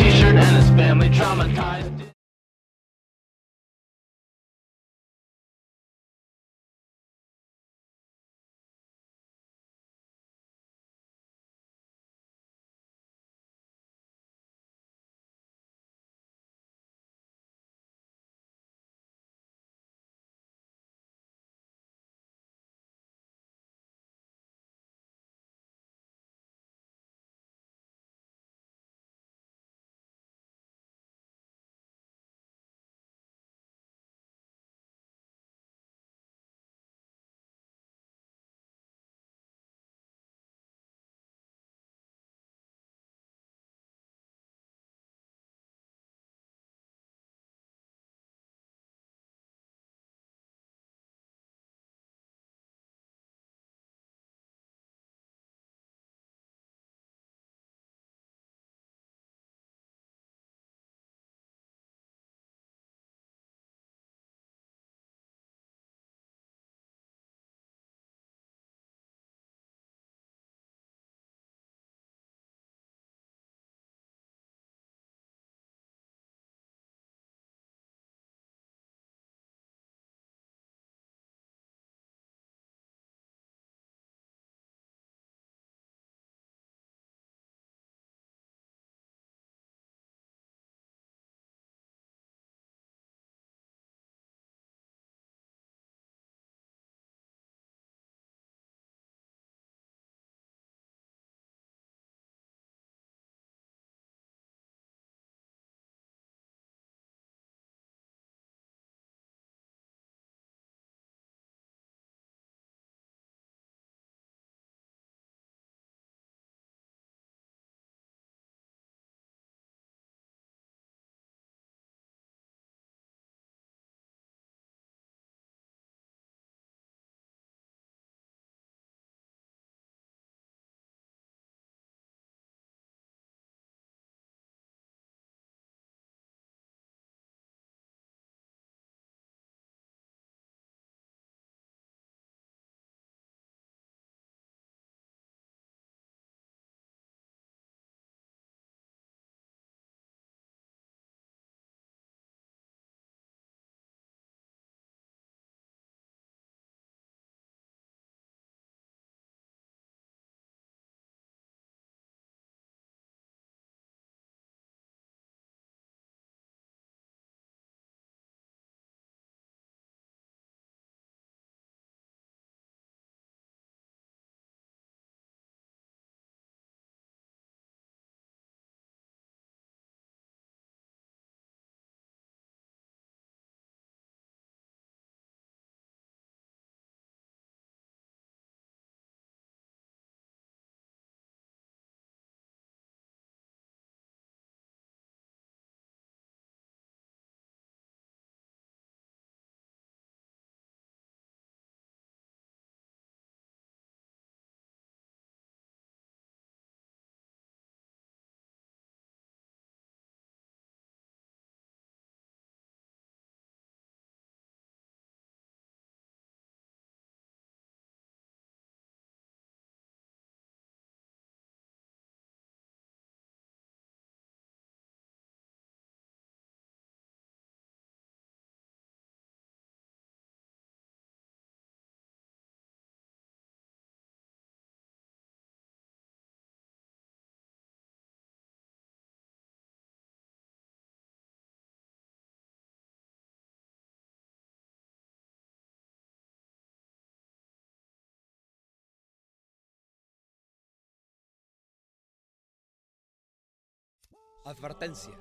Advertencia.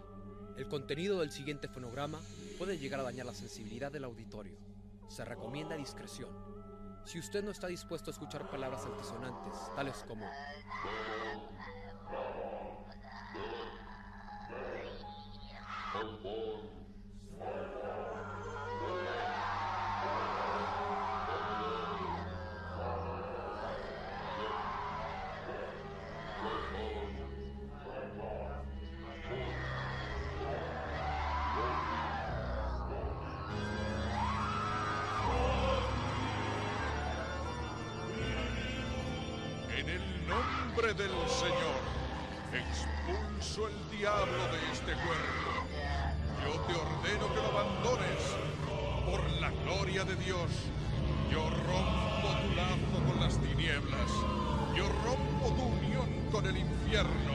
El contenido del siguiente fonograma puede llegar a dañar la sensibilidad del auditorio. Se recomienda discreción. Si usted no está dispuesto a escuchar palabras altisonantes, tales como expulso el diablo de este cuerpo. Yo te ordeno que lo abandones. Por la gloria de Dios, yo rompo tu lazo con las tinieblas. Yo rompo tu unión con el infierno.